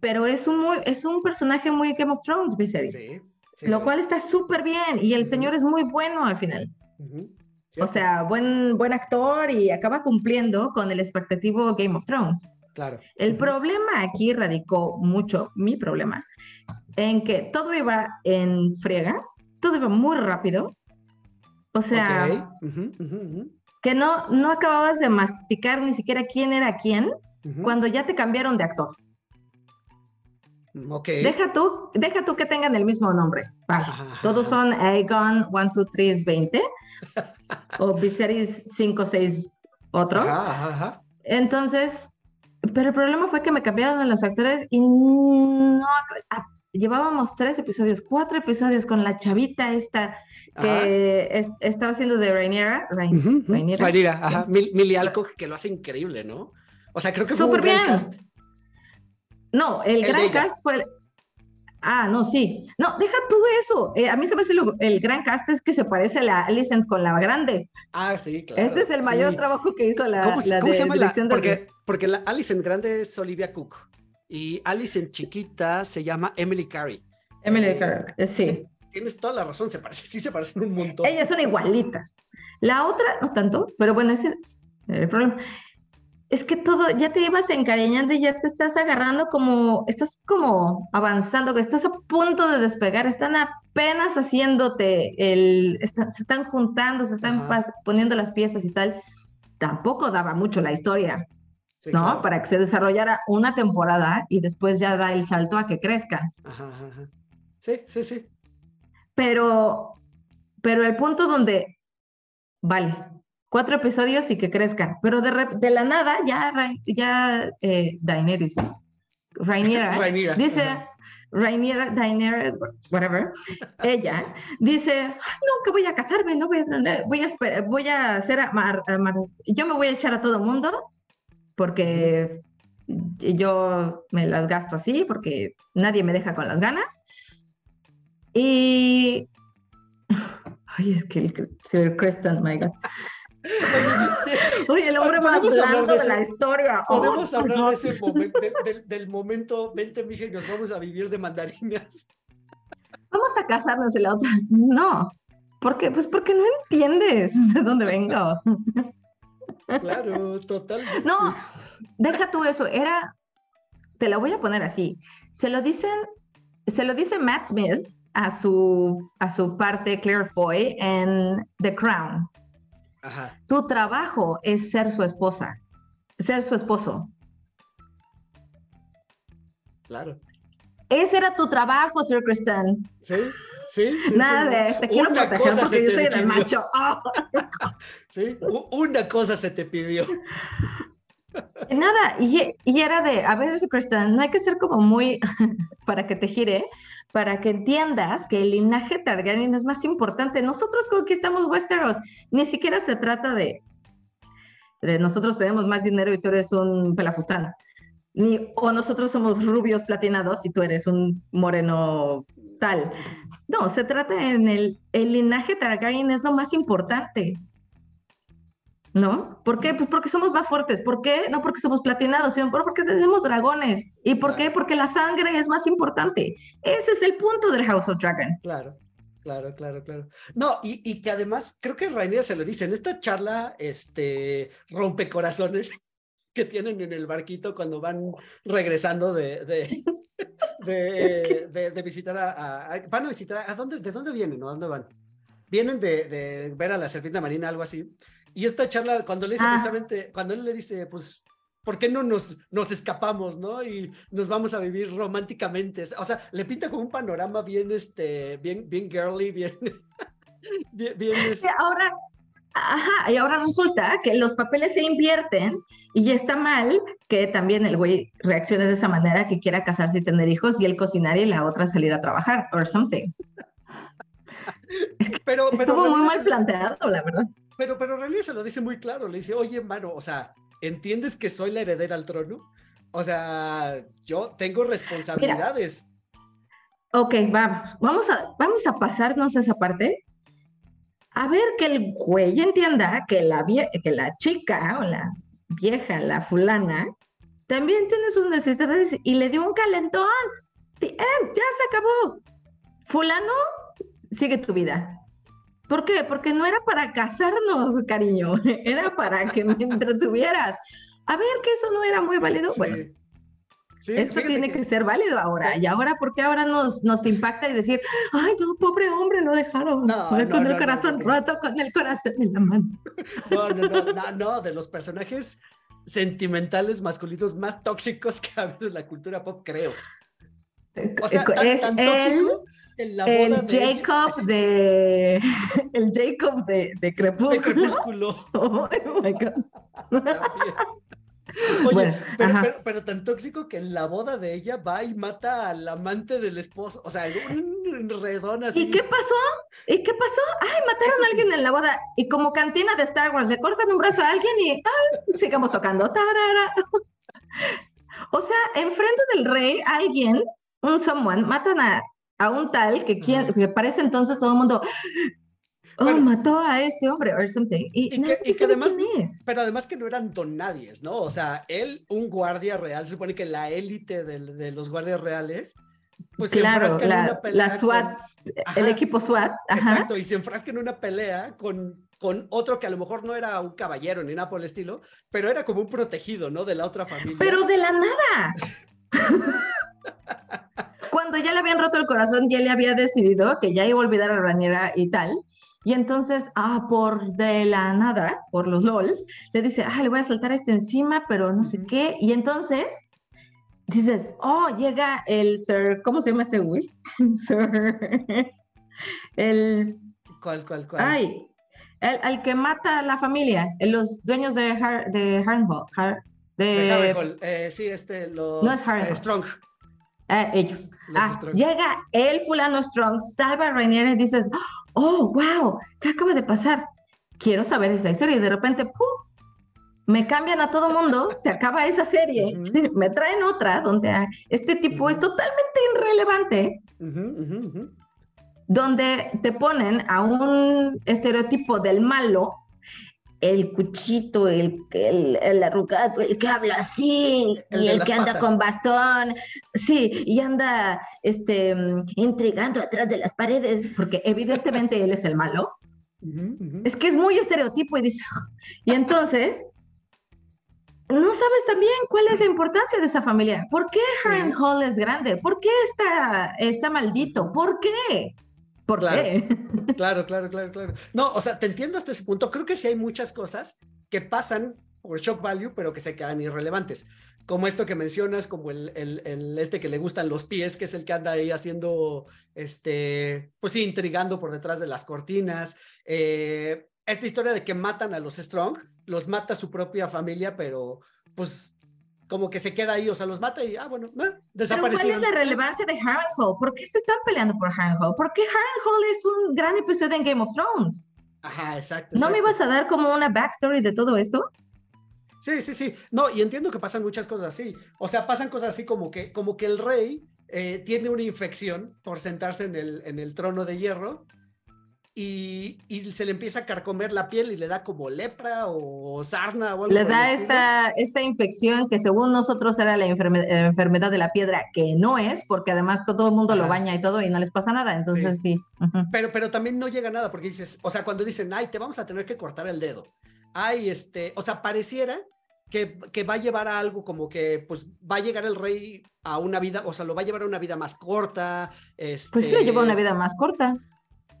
pero es un, muy, es un personaje muy Game of Thrones, Viserys. Sí. sí lo cual es. está súper bien y el señor es muy bueno al final. O sea, buen, buen actor y acaba cumpliendo con el expectativo Game of Thrones. claro. El problema aquí radicó mucho, mi problema, en que todo iba en friega, todo iba muy rápido. O sea, que no, no acababas de masticar ni siquiera quién era quién cuando ya te cambiaron de actor. Mm, Ok. Deja tú, deja tú que tengan el mismo nombre. Vale. Todos son Aegon 1, 2, 3, 20. o Viserys 5, 6, otro. Ajá, ajá, ajá. Entonces, pero el problema fue que me cambiaron los actores y no. ah, llevábamos tres episodios, cuatro episodios con la chavita esta. Que es- estaba haciendo de Rainiera. Rain- ujú. Rhaenyra. Rhaenyra, ajá. Mil- Millie Alcock, que lo hace increíble, ¿no? O sea, creo que fue un gran bien. cast. No, el, El gran cast fue. el- Ah, no, sí. No, deja tú eso. Eh, a mí se me hace lo- el gran cast es que se parece a la Alicent con la grande. Ah, sí, claro. Ese es el mayor sí. trabajo que hizo la, ¿Cómo, la cómo de se llama la? dirección de- Porque, porque la Alice en grande es Olivia Cook y Alice en chiquita se llama Emily Carey. Emily Eh, Carr, eh, sí. Tienes toda la razón, se parece, sí se parecen un montón. Ellas son igualitas. La otra, no tanto, pero bueno, ese es el problema. Es que todo, ya te ibas encariñando y ya te estás agarrando como, estás como avanzando, que estás a punto de despegar, están apenas haciéndote el, está- se están juntando, se están Ajá. poniendo las piezas y tal. Tampoco daba mucho la historia, Sí, ¿no? claro. Para que se desarrollara una temporada y después ya da el salto a que ajá, ajá. Sí, sí, sí. Pero, pero el punto donde, vale, cuatro episodios y que crezcan, pero de, de la nada ya, ya eh, Daenerys, Rhaenyra, Rhaenyra, dice, ajá. Rhaenyra, Daenerys, whatever, ella dice, "Ay, no, que voy a casarme, no voy a, voy a, esper- voy a hacer, yo me voy a echar a todo mundo porque yo me las gasto así, porque nadie me deja con las ganas. Y. Ay, es que el Sir my God. Oye, el hombre más blanco de de, la historia. Oh, Podemos hablar de ese momento, del, momento, vente, mija, y nos vamos a vivir de mandarinas. Vamos a casarnos y la otra. No. ¿Por qué? Pues porque no entiendes de dónde vengo. Claro, totalmente. No, deja tú eso. Era. Te la voy a poner así. Se lo dicen. Se lo dice Matt Smith a su, a su parte Claire Foy en The Crown. Ajá. Tu trabajo es ser su esposa, ser su esposo. Claro. Ese era tu trabajo, Sir Kristen. Sí, sí, sí. Nada sí. de te quiero Una proteger cosa se porque yo te soy el pidió. macho. Ah. Sí, una cosa se te pidió. Nada, y, y era de, a ver, Sir Kristen, no hay que ser como muy para que te gire, para que entiendas que el linaje Targaryen es más importante. Nosotros conquistamos Westeros, ni siquiera se trata de, nosotros tenemos más dinero y tú eres un pelafustán. Ni, o nosotros somos rubios platinados y tú eres un moreno tal. No, se trata en el, el linaje Targaryen es lo más importante. ¿No? ¿Por qué? Pues porque somos más fuertes. ¿Por qué? No porque somos platinados, sino porque tenemos dragones. ¿Y por qué? Porque la sangre es más importante. Ese es el punto del House of Dragon. Claro, claro, claro, claro. No, y, y que además, creo que Rainier se lo dice en esta charla, este, rompecorazones que tienen en el barquito cuando van regresando de, de, de, de- de visitar a, a- Van a visitar, a, ¿a dónde, ¿de dónde vienen a dónde van? Vienen de, de ver a la serpiente marina, algo así. Y esta charla, cuando le dice Ah. precisamente, cuando él le dice, pues, ¿por qué no nos, nos escapamos, no? Y nos vamos a vivir románticamente. O sea, le pinta como un panorama bien, este, bien, bien girly, bien, bien, bien, Sí, este, ahora, ajá, y ahora resulta que los papeles se invierten y está mal que también el güey reaccione de esa manera, que quiera casarse y tener hijos y él cocinar y la otra salir a trabajar, or something. pero, pero, Estuvo muy mal planteado, la verdad. Pero, pero René se lo dice muy claro, le dice, oye, mano, o sea, ¿entiendes que soy la heredera al trono? O sea, yo tengo responsabilidades. Ok, vamos, vamos a, vamos a pasarnos esa parte. A ver que el güey entienda que la, que la chica o la vieja, la fulana, también tiene sus necesidades y le dio un calentón. End, ya se acabó. Fulano, sigue tu vida. ¿Por qué? Porque no era para casarnos, cariño, era para que me entretuvieras. A ver que eso no era muy válido. Bueno, Sí. Sí, esto tiene que... ser válido ahora. Sí. ¿Y ahora por qué ahora nos, nos impacta y decir, ay, no, pobre hombre, lo dejaron No, con no, el corazón roto, con el corazón en la mano? No, no, no, no, no, de los personajes sentimentales masculinos más tóxicos que ha habido en la cultura pop, creo. O sea, tan, es tan él, la el Jacob de, el Jacob de, de de Crepúsculo. Oh my God. Oye, Bueno, pero, ajá. pero, pero tan tóxico que en la boda de ella va y mata al amante del esposo. O sea, un redón así. ¿Y qué pasó? ¿Y qué pasó? Ay, mataron Eso a sí. alguien en la boda. Y como cantina de Star Wars, le cortan un brazo a alguien y ay, sigamos tocando. Tarara. O sea, enfrente del rey, alguien, un someone, matan a, a un tal que, quien, que parece entonces todo el mundo. Oh, Bueno. mató a este hombre, or something. Y, Y que- y además-. Pero además que no eran don nadies, ¿no? O sea, él, un guardia real, se supone que la élite del- de, los guardias reales, pues se enfrasca en la, una pelea. la SWAT, con- el equipo SWAT. Ajá. Exacto, y se enfrasca en una pelea con, con otro que a lo mejor no era un caballero ni nada por el estilo, pero era como un protegido, ¿no? De la otra familia. Pero de la nada. Cuando ya le habían roto el corazón, ya le había decidido que ya iba a olvidar a Raniera y tal. Y entonces, ah, por de la nada, por los LOLs, le dice, ah, le voy a saltar este encima, pero no sé qué. Y entonces dices, oh, llega el Sir, ¿cómo se llama este güey? Sir. El, ¿Cuál, cuál, cuál? ay, el, al que mata a la familia, los dueños de, Har, de Harrenhal, Har- De eh, sí, este, los No es eh, Strong. Ellos. Los Ah, llega el fulano Strong, salva a Rainier y dices, oh, wow, ¿qué acaba de pasar? Quiero saber esa historia y de repente, ¡pum! Me cambian a todo mundo, se acaba esa serie, me traen otra donde este tipo es totalmente irrelevante, donde te ponen a un estereotipo del malo, el cuchito, el, el, el arrugado, el que habla así, El y el que anda patas. con bastón, sí, y anda este, intrigando atrás de las paredes, porque evidentemente él es el malo. Es que es muy estereotipo y dices, y entonces, no sabes también cuál es la importancia de esa familia. ¿Por qué Harren Hall es grande? ¿Por qué está, está maldito? ¿Por qué? ¿Por Claro. qué? Claro, claro, claro, claro. No, o sea, te entiendo hasta ese punto. Creo que sí hay muchas cosas que pasan por shock value, pero que se quedan irrelevantes. Como esto que mencionas, como el, el, el este que le gustan los pies, que es el que anda ahí haciendo, este, pues sí, intrigando por detrás de las cortinas. Eh, esta historia de que matan a los Strong, los mata su propia familia, pero pues como que se queda ahí, o sea, los mata y, ah, bueno, eh, Pero ¿cuál desaparecieron. es la relevancia de Harrenhal? ¿Por qué se están peleando por Harrenhal? ¿Por qué Harrenhal es un gran episodio en Game of Thrones? Ajá, exacto. ¿No me exacto. ibas a dar como una backstory de todo esto? Sí, sí, sí. No, y entiendo que pasan muchas cosas así. O sea, pasan cosas así como que, como que el rey eh, tiene una infección por sentarse en el, en el trono de hierro y, y se le empieza a carcomer la piel y le da como lepra o sarna o algo Le da esta, esta infección que según nosotros era la enferme- enfermedad de la piedra, que no es, porque además todo el mundo lo baña y todo y no les pasa nada. Entonces sí. Pero, pero también no llega nada porque dices, o sea, cuando dicen, ay, te vamos a tener que cortar el dedo. Ay, este, o sea, pareciera que, que va a llevar a algo como que, pues, va a llegar el rey a una vida, o sea, lo va a llevar a una vida más corta. Este, Pues sí, le lleva una vida más corta,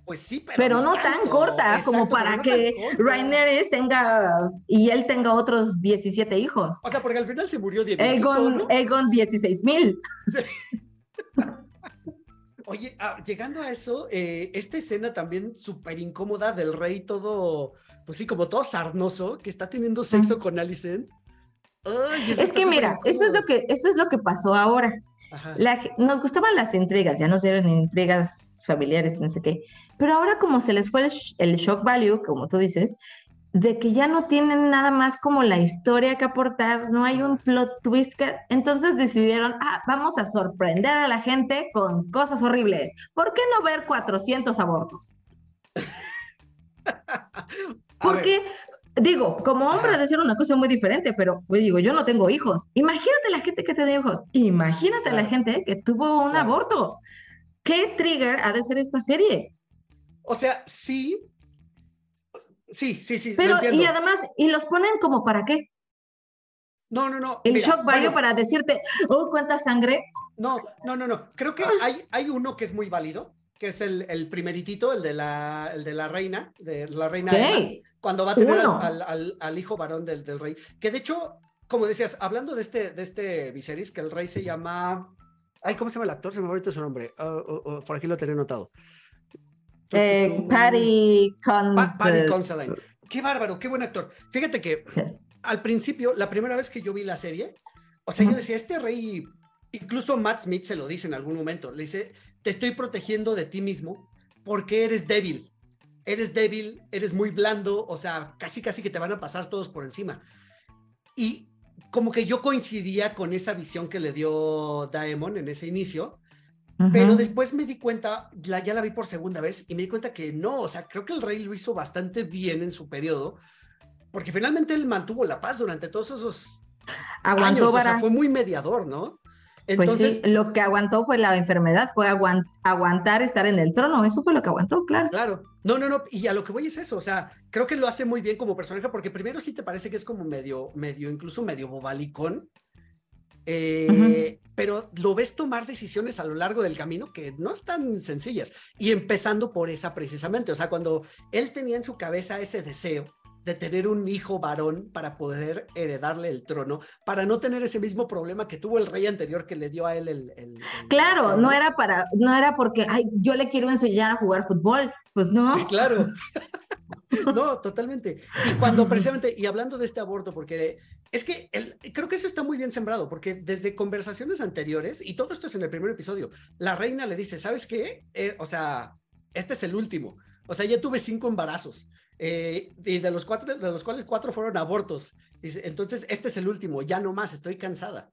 Pues sí, pero, pero no tan corta como para no que. Rhaenyra tenga y él tenga otros 17 hijos. O sea, porque al final se murió Diego. Egon, Egon 16 mil. Oye, ah, llegando a eso, eh, esta escena también súper incómoda del rey todo, pues sí, como todo sarnoso, que está teniendo sexo con Alicent. Ay, Es que mira, eso es lo que, eso es lo que pasó ahora. La nos gustaban las intrigas, ya no eran intrigas familiares, no sé qué. Pero ahora como se les fue el, sh- el shock value, como tú dices, de que ya no tienen nada más como la historia que aportar, no hay un plot twist, que, entonces decidieron, ah, vamos a sorprender a la gente con cosas horribles. ¿Por qué no ver 400 abortos? Porque, digo, como hombre Ajá. decir una cosa muy diferente, pero pues, digo, yo no tengo hijos. Imagínate la gente que tiene hijos. Imagínate la gente que tuvo un Claro. aborto. ¿Qué trigger ha de ser esta serie? O sea, sí. Sí, sí, sí, lo Pero, entiendo. y además, ¿y los ponen como para qué? No, no, no. El mira, shock value bueno, para decirte, oh, cuánta sangre. No, no, no, no. Creo que hay, hay uno que es muy válido, que es el, el primeritito, el de la, el de la reina, de la reina Emma, cuando va a tener al, al- al- al hijo varón del, del rey. Que de hecho, como decías, hablando de este, de este Viserys, que el rey se llama. Ay, ¿cómo se llama el actor? Se me va ahorita su nombre. Ah, oh, oh, por aquí lo tenía anotado. Eh, Patty Considine. Qué bárbaro, qué buen actor. Fíjate que al principio, la primera vez que yo vi la serie, o sea, yo decía, este rey, incluso Matt Smith se lo dice en algún momento, le dice, te estoy protegiendo de ti mismo porque eres débil, eres débil, eres muy blando, o sea, casi casi que te van a pasar todos por encima. Y como que yo coincidía con esa visión que le dio Daemon en ese inicio, pero después me di cuenta, la, ya la vi por segunda vez y me di cuenta que no, o sea, creo que el rey lo hizo bastante bien en su periodo, porque finalmente él mantuvo la paz durante todos esos Aguantó años, o vara. sea, fue muy mediador, ¿no? Pues Entonces, sí, lo que aguantó fue la enfermedad, fue aguan- aguantar estar en el trono, eso fue lo que aguantó, claro. Claro, no, no, no, y a lo que voy es eso, o sea, creo que lo hace muy bien como personaje, porque primero sí te parece que es como medio, medio, incluso medio bobalicón, eh, pero lo ves tomar decisiones a lo largo del camino que no están sencillas, y empezando por esa precisamente, o sea, cuando él tenía en su cabeza ese deseo de tener un hijo varón para poder heredarle el trono, para no tener ese mismo problema que tuvo el rey anterior que le dio a él el... el- el Claro, trono. no era para, no era porque, ay, yo le quiero enseñar a jugar fútbol, pues no. Sí, claro. No, totalmente. Y cuando precisamente, y hablando de este aborto, porque es que creo que eso está muy bien sembrado, porque desde conversaciones anteriores, y todo esto es en el primer episodio, la reina le dice, ¿sabes qué? Eh, o sea, este es el último. O sea, ya tuve cinco embarazos, eh, y de los, cuatro, de los cuales cuatro fueron abortos. Dice, entonces, este es el último, ya no más, estoy cansada.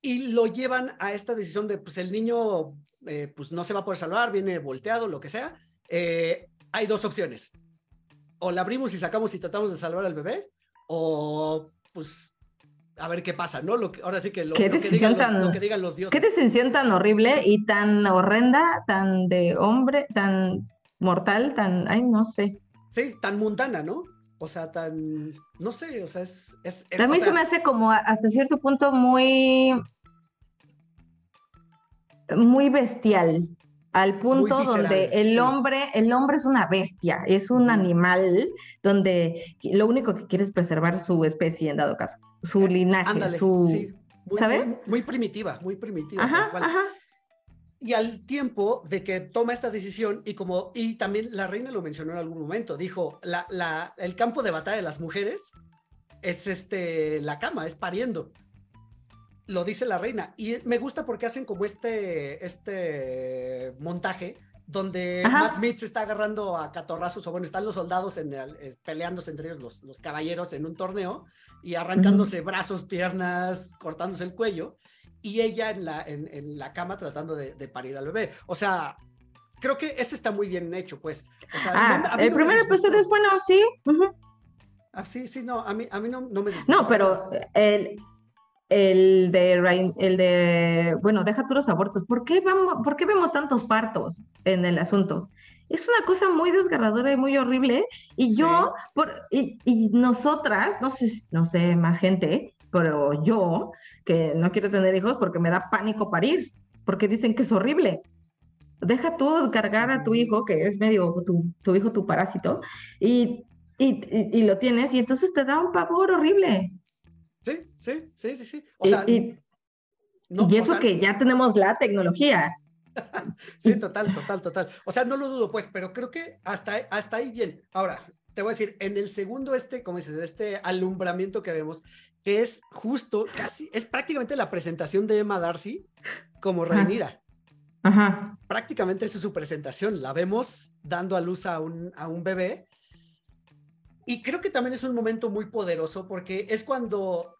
Y lo llevan a esta decisión de, pues el niño, eh, pues no se va a poder salvar, viene volteado, lo que sea. Eh, hay dos opciones. O la abrimos y sacamos y tratamos de salvar al bebé, o pues a ver qué pasa, ¿no? Lo que, ahora sí que lo, que, digan los, tan- lo que digan los dioses. Qué decisión tan horrible y tan horrenda, tan de hombre, tan mortal, tan, ay, no sé. Sí, tan mundana, ¿no? O sea, tan, no sé, o sea, es... es, es- o mí se me hace como hasta cierto punto muy, muy bestial, al punto donde el sí. hombre, el hombre es una bestia, es un animal donde lo único que quiere es preservar su especie en dado caso, su linaje, Ándale, su, sí. Muy, ¿sabes? Muy, muy primitiva, muy primitiva. ajá, Y al tiempo de que toma esta decisión, y como, y también la reina lo mencionó en algún momento, dijo, la, la, el campo de batalla de las mujeres es este, la cama, es pariendo. Lo dice la reina. Y me gusta porque hacen como este, este montaje donde Ajá. Matt Smith se está agarrando a catorrazos, o bueno, están los soldados en el- eh, peleándose entre ellos, los, los caballeros en un torneo, y arrancándose brazos, piernas, cortándose el cuello y ella en la, en, en la cama tratando de, de parir al bebé. O sea, creo que ese está muy bien hecho, pues. O sea, Ah, no- el no me primer episodio es bueno, sí. Ah, sí, sí, no, a mí, a mí no, no me disgustó. No, pero el, el de Rain- el de bueno, deja tú los abortos. ¿Por qué vamos, por qué vemos tantos partos en el asunto? Es una cosa muy desgarradora y muy horrible. Y yo, por, y, y nosotras, no sé, no sé más gente, pero yo, que no quiero tener hijos porque me da pánico parir, porque dicen que es horrible. Deja tú cargar a tu hijo, que es medio tu, tu hijo, tu parásito, y, y, y- y lo tienes, y entonces te da un pavor horrible. Sí, sí, sí, sí, sí. O Y- sea, y, no, y o eso sea, que ya tenemos la tecnología. Sí, total, total, total. O sea, no lo dudo, pues, pero creo que hasta, hasta ahí bien. Ahora, te voy a decir, en el segundo, este, como dices, este alumbramiento que vemos, que es justo, casi, es prácticamente la presentación de Emma Darcy como. Rhaenyra. Ajá. prácticamente es su presentación. La vemos dando a luz a un, a un bebé. Y creo que también es un momento muy poderoso porque es cuando,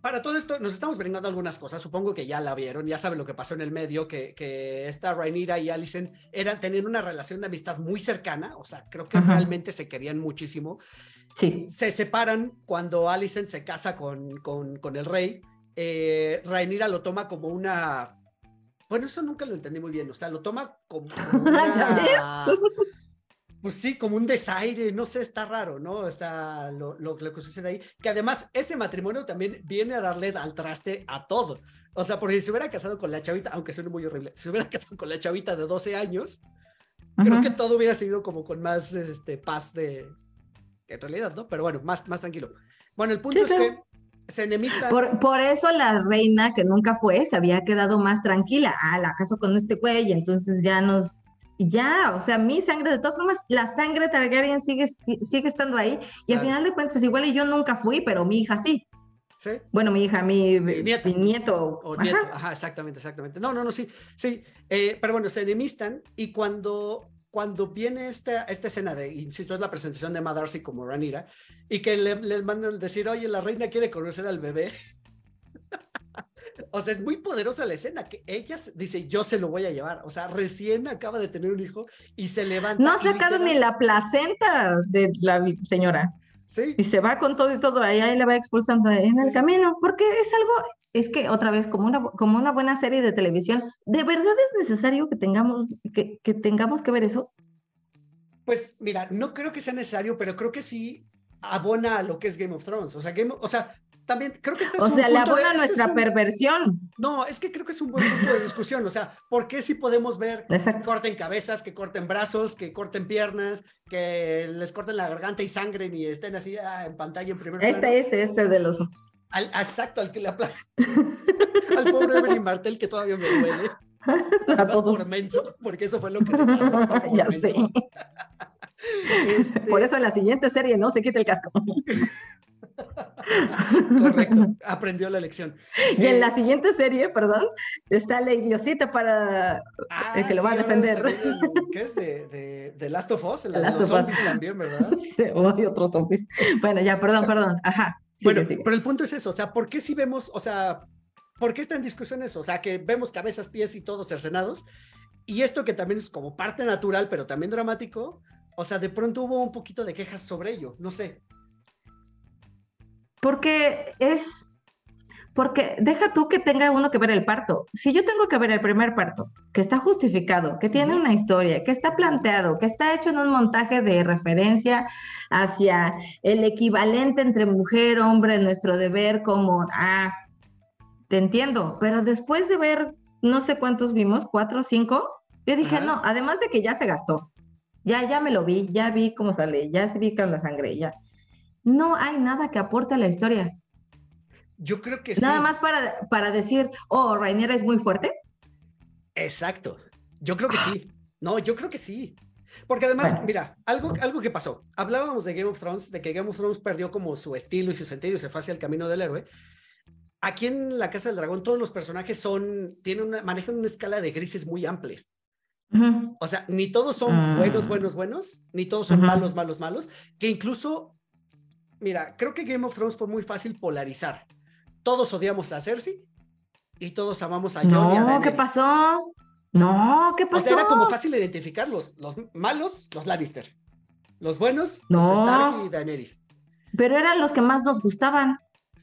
para todo esto, nos estamos brindando algunas cosas. Supongo que ya la vieron, ya saben lo que pasó en el medio, que, que esta Rhaenyra y Alicent eran, tenían una relación de amistad muy cercana. O sea, creo que Ajá. realmente se querían muchísimo Sí. se separan cuando Alicent se casa con, con, con el rey. Eh, Rhaenyra lo toma como una... Bueno, eso nunca lo entendí muy bien. O sea, lo toma como ¿Ya una... Pues sí, como un desaire, no sé, está raro, ¿no? O sea, lo, lo, lo que sucede ahí. Que además ese matrimonio también viene a darle al traste a todo. O sea, porque si se hubiera casado con la chavita, aunque suene muy horrible, si se hubiera casado con la chavita de 12 años, creo que todo hubiera sido como con más este, paz de... que En realidad, ¿no? Pero bueno, más, más tranquilo. Bueno, el punto Sí, es claro. que se enemistan. Por, por eso la reina que nunca fue se había quedado más tranquila. Ah, la caso con este güey, y entonces ya nos ya, o sea, mi sangre, de todas formas, la sangre Targaryen sigue, sigue estando ahí, y al Claro. final de cuentas, igual y yo nunca fui, pero mi hija sí. Sí. Bueno, mi hija, mi, Mi nieto. mi nieto. O ajá. nieto, ajá, exactamente, exactamente. No, no, no, sí, sí. Eh, pero bueno, se enemistan y cuando, cuando viene esta, esta escena de, insisto, es la presentación de Madarcy como Ranira y que le, les mandan decir, oye, la reina quiere conocer al bebé. O sea, es muy poderosa la escena, que ella dice, yo se lo voy a llevar. O sea, recién acaba de tener un hijo y se levanta. No ha sacado ni literal- la placenta de la señora. Sí, Y se va con todo y todo, ahí, ahí le va expulsando en el camino, porque es algo, es que otra vez, como una, como una buena serie de televisión, ¿de verdad es necesario que tengamos que, que tengamos que ver eso? Pues mira, no creo que sea necesario, pero creo que sí abona a lo que es Game of Thrones. O sea, Game o sea también creo que este es O un sea, punto de- este es nuestra un- perversión. No, es que creo que es un buen punto de discusión. O sea, ¿por qué si podemos ver que corten cabezas, que corten brazos, que corten piernas, que les corten la garganta y sangre y estén así ah, en pantalla en primer plano? Este, este, este de los. Al, exacto, al que le aplaude. al pobre Evelyn Martel, que todavía me duele. Nada más todos. por menso, porque eso fue lo que le pasó. por Ya menso. sé. Este, Por eso en la siguiente serie no se quita el casco. Correcto, aprendió la lección. Y en Eh, la siguiente serie, perdón, está la idiosita para Ah, el que lo va a defender. ¿Qué es de, de, de Last of Us? La Last los of Us. zombies también, ¿verdad? Hay otros zombies. Bueno, ya, perdón, perdón. Ajá. sigue, bueno, sigue. pero el punto es eso, o sea, ¿por qué si vemos, o sea, por qué está en discusión eso? O sea, que vemos cabezas, pies y todos cercenados, y esto que también es como parte natural, pero también dramático, o sea, de pronto hubo un poquito de quejas sobre ello, no sé. Porque es, porque deja tú que tenga uno que ver el parto. Si yo tengo que ver el primer parto, que está justificado, que tiene una historia, que está planteado, que está hecho en un montaje de referencia hacia el equivalente entre mujer, hombre, nuestro deber, como, ah, te entiendo, pero después de ver no sé cuántos vimos, cuatro o cinco, yo dije, Ajá. no, además de que ya se gastó, ya, ya me lo vi, ya vi cómo sale, ya se vi con la sangre, ya. No hay nada que aporte a la historia. Yo creo que Nada sí. más para, para decir, oh, Rainiera es muy fuerte. Exacto. Yo creo que sí. No, yo creo que sí. Porque además, Bueno. mira, algo, algo que pasó. Hablábamos de Game of Thrones, de que Game of Thrones perdió como su estilo y su sentido y se fue hacia el camino del héroe. Aquí en La Casa del Dragón, todos los personajes son, tienen una, manejan una escala de grises muy amplia. O sea, ni todos son buenos, Mm. buenos, buenos, ni todos son malos, malos, malos. Que incluso, mira, creo que Game of Thrones fue muy fácil polarizar. Todos odiamos a Cersei y todos amamos a Jon y a No, ¿qué pasó? No, ¿qué O pasó? sea, era como fácil identificarlos. Los malos, los Lannister. Los buenos, los. Stark y Daenerys. Pero eran los que más nos gustaban.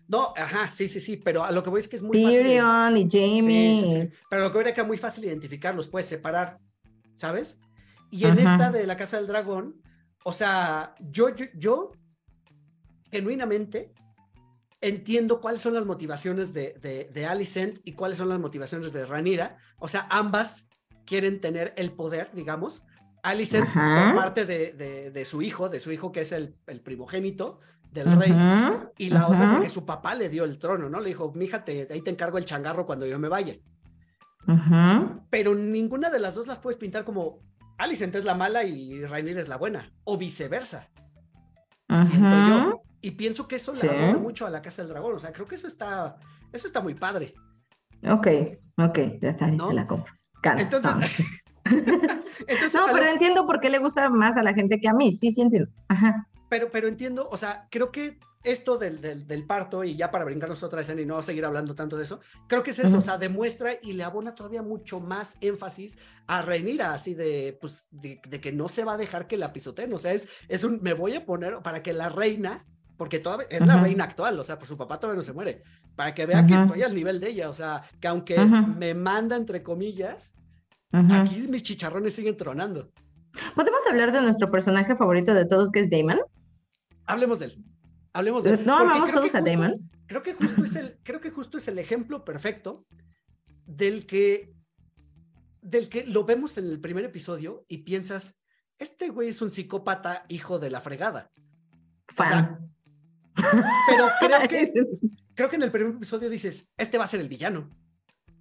No, ajá, sí, sí, sí, pero a lo que voy es que es muy fácil. Tyrion y Sí, Jamie. sí, sí. Pero lo que voy era que era muy fácil identificarlos, puedes separar, ¿sabes? Y en Ajá. esta de la Casa del Dragón, o sea, yo, yo, yo genuinamente entiendo cuáles son las motivaciones de, de, de Alicent y cuáles son las motivaciones de Ranira. O sea, ambas quieren tener el poder, digamos. Alicent Ajá. por parte de, de- de su hijo, de su hijo que es el, el primogénito del rey. Y la otra porque su papá le dio el trono, ¿no? Le dijo, mija, te, ahí te encargo el changarro cuando yo me vaya. Pero ninguna de las dos las puedes pintar como Alicent es la mala y Rainier es la buena, o viceversa, siento yo. Y pienso que eso Sí. le abona mucho a la Casa del Dragón, o sea, creo que eso está, eso está muy padre. Ok, ok, ya está, ¿No? la compro. Entonces, no. entonces No, lo- pero entiendo por qué le gusta más a la gente que a mí. Sí, sí entiendo. Ajá. pero, pero entiendo, o sea, creo que esto del, del, del parto, y ya para brincarnos otra escena y no seguir hablando tanto de eso, creo que es eso, o sea, demuestra y le abona todavía mucho más énfasis a Rhaenyra, así de, pues, de, de que no se va a dejar que la pisoteen, o sea, es, es un, me voy a poner para que la reina, porque todavía es la reina actual, o sea, pues su papá todavía no se muere, para que vea que estoy al nivel de ella, o sea, que aunque me manda, entre comillas, aquí mis chicharrones siguen tronando. ¿Podemos hablar de nuestro personaje favorito de todos, que es Damon? Hablemos de él. Hablemos de él. No que todos a justo- Damon. Creo que justo es el, creo que justo es el ejemplo perfecto del que, del que lo vemos en el primer episodio y piensas, este güey es un psicópata hijo de la fregada. O sea, Fan. Pero creo que, creo que en el primer episodio dices, este va a ser el villano.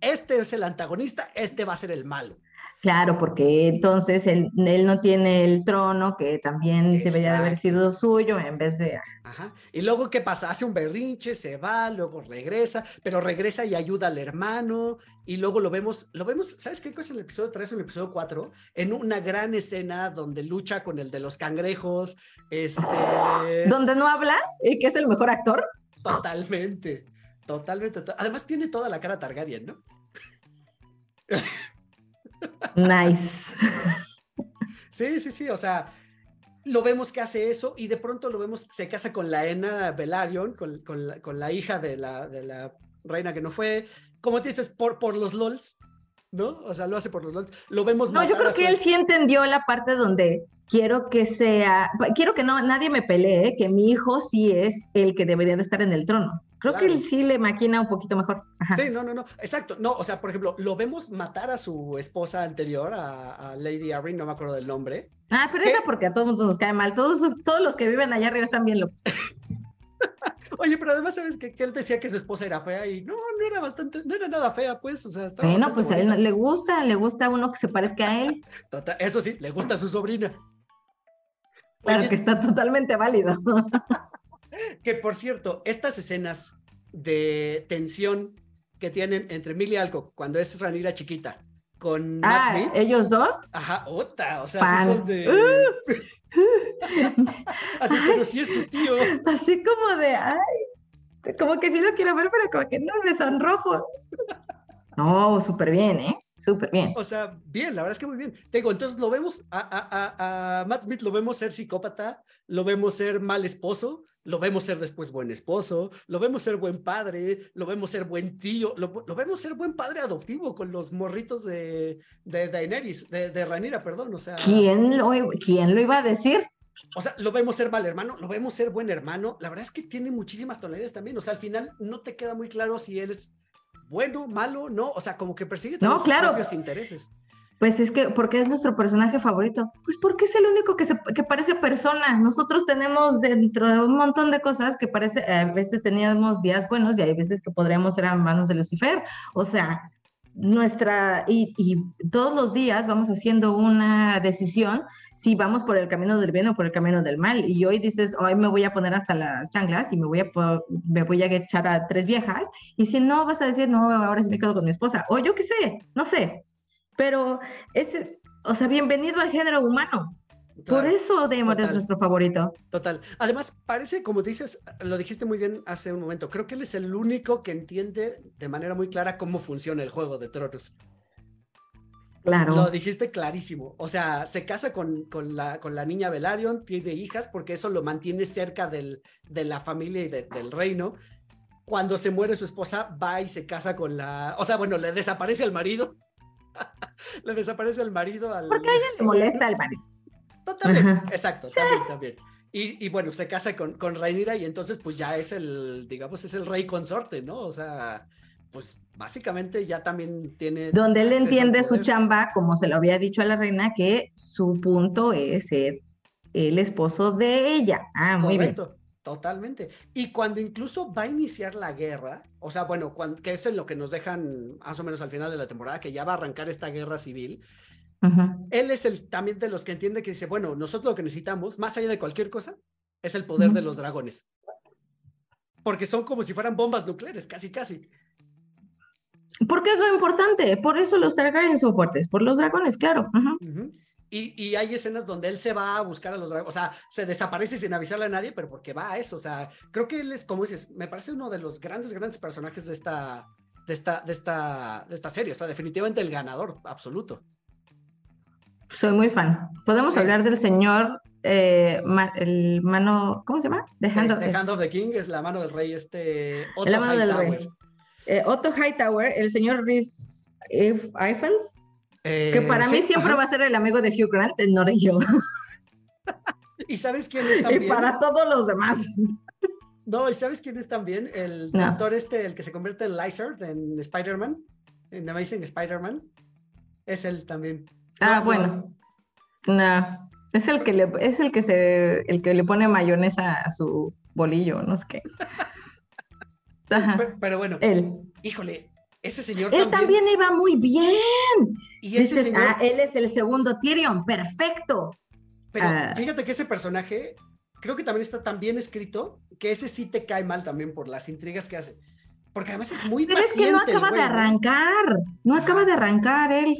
Este es el antagonista, este va a ser el malo. Claro, porque entonces él, él no tiene el trono que también debería de haber Exacto. sido suyo en vez de... Ajá. Y luego, ¿qué pasa? Hace un berrinche, se va, luego regresa, pero regresa y ayuda al hermano. Y luego lo vemos, lo vemos, ¿sabes qué cosa en el episodio 3 o en el episodio 4? En una gran escena donde lucha con el de los cangrejos. Este. Donde no habla, y que es el mejor actor. Totalmente. Totalmente. to- Además, tiene toda la cara Targaryen, ¿no? Nice. Sí, sí, sí. O sea, lo vemos que hace eso y de pronto lo vemos, se casa con la Ena Velaryon, con, con la, con la hija de la, de la reina que no fue. Como te dices, por, por los LOLs, ¿no? O sea, lo hace por los LOLs. Lo vemos No, yo creo su que él sí entendió la parte donde quiero que sea, quiero que no nadie me pelee, que mi hijo sí es el que debería de estar en el trono. Creo que Claro. él sí le maquina un poquito mejor. Ajá. Sí, no, no, no, exacto. No, o sea, por ejemplo, lo vemos matar a su esposa anterior, a, a Lady Arryn, no me acuerdo del nombre. Ah, pero ¿Qué? era porque a todos nos cae mal. Todos, todos los que viven allá arriba están bien locos. Oye, pero además, ¿sabes que, que él decía que su esposa era fea y no, no era bastante, no era nada fea, pues, o sea, estaba Bueno, pues a él le gusta, le gusta uno que se parezca a él. Total- eso sí, le gusta a su sobrina. Claro Oye, que está totalmente válido. Que por cierto, estas escenas de tensión que tienen entre Millie Alcock cuando es Ranira chiquita con Matt Ah, Smith, ellos dos. ajá, otra, o sea, sí son de. Así, pero sí es su tío. Así como de, ay, como que sí lo quiero ver, pero como que no me sonrojo. No, súper bien, ¿eh? Súper bien. O sea, bien, la verdad es que muy bien. Te digo, entonces lo vemos a, a- a- a Matt Smith, lo vemos ser psicópata, lo vemos ser mal esposo, lo vemos ser después buen esposo, lo vemos ser buen padre, lo vemos ser buen tío, lo, lo vemos ser buen padre adoptivo con los morritos de, de Daenerys, de, de Rhaenyra, perdón, o sea. ¿Quién lo, ¿Quién lo iba a decir? O sea, lo vemos ser mal hermano, lo vemos ser buen hermano. La verdad es que tiene muchísimas tonalidades también. O sea, al final no te queda muy claro si él es bueno, malo, no. O sea, como que persigue No, sus claro. propios intereses. Pues es que, ¿por qué es nuestro personaje favorito? Pues porque es el único que, se, que parece persona. Nosotros tenemos dentro de un montón de cosas que parece, a veces teníamos días buenos y hay veces que podríamos ser hermanos de Lucifer. O sea, nuestra, y, todos los días vamos haciendo una decisión si vamos por el camino del bien o por el camino del mal. Y hoy dices, hoy me voy a poner hasta las chanclas y me voy a, me voy a echar a tres viejas. Y si no, vas a decir, no, ahora sí me quedo con mi esposa. O yo qué sé, no sé. Pero es, o sea, bienvenido al género humano. Por eso Damon es nuestro favorito. Total. Además, parece, como dices, lo dijiste muy bien hace un momento, creo que él es el único que entiende de manera muy clara cómo funciona el juego de tronos. Claro. Lo dijiste clarísimo. O sea, se casa con, con la, con la niña Velaryon, tiene hijas, porque eso lo mantiene cerca del, de la familia y de- del reino. Cuando se muere su esposa, va y se casa con la. O sea, bueno, le desaparece al marido. le desaparece al marido. Al... Porque a ella le molesta el marido. No, también, Ajá. exacto, también, también. Y, y bueno, se casa con, con Rhaenyra y entonces pues ya es el, digamos, es el rey consorte, ¿no? O sea, pues básicamente ya también tiene... Donde él entiende su chamba, como se lo había dicho a la reina, que su punto es ser el esposo de ella. Ah, muy bien. Totalmente. Y cuando incluso va a iniciar la guerra, o sea, bueno, cuan- que es en lo que nos dejan más o menos al final de la temporada, que ya va a arrancar esta guerra civil, Él es el también de los que entiende que dice, bueno, nosotros lo que necesitamos, más allá de cualquier cosa, es el poder de los dragones. Porque son como si fueran bombas nucleares, casi, casi. Porque es lo importante. Por eso los Targaryen son fuertes. Por los dragones, claro. Y, y hay escenas donde él se va a buscar a los dragones, o sea, se desaparece sin avisarle a nadie, pero porque va a eso, o sea, creo que él es, como dices, me parece uno de los grandes, grandes personajes de esta, de esta, de esta, de esta serie, o sea, definitivamente el ganador absoluto. Soy muy fan. Podemos Sí. hablar del señor, eh, ma- el mano, ¿cómo se llama? The Hand of- The Hand of the King es la mano del rey, este Otto la mano del Hightower. rey. Eh, Otto Hightower, el señor Rhys If- Ifans, que Eh, para mí siempre ajá. va a ser el amigo de Hugh Grant, el yo. ¿Y sabes quién es y también? para todos los demás. No, ¿y sabes quién es también? El No. doctor este, el que se convierte en Lizard en Spider-Man, en The Amazing Spider-Man. Es él también. Ah, No, bueno. No, es el que le, es el que se, el que le pone mayonesa a su bolillo, no sé qué. Ajá, Pero, pero bueno, él. híjole, ese señor Él también iba muy bien. Y ese Dices, señor, ah, él es el segundo Tyrion, perfecto. pero ah. fíjate que ese personaje creo que también está tan bien escrito que ese sí te cae mal también por las intrigas que hace. Porque además es muy Pero es que no acaba güey, de arrancar, no acaba de arrancar él.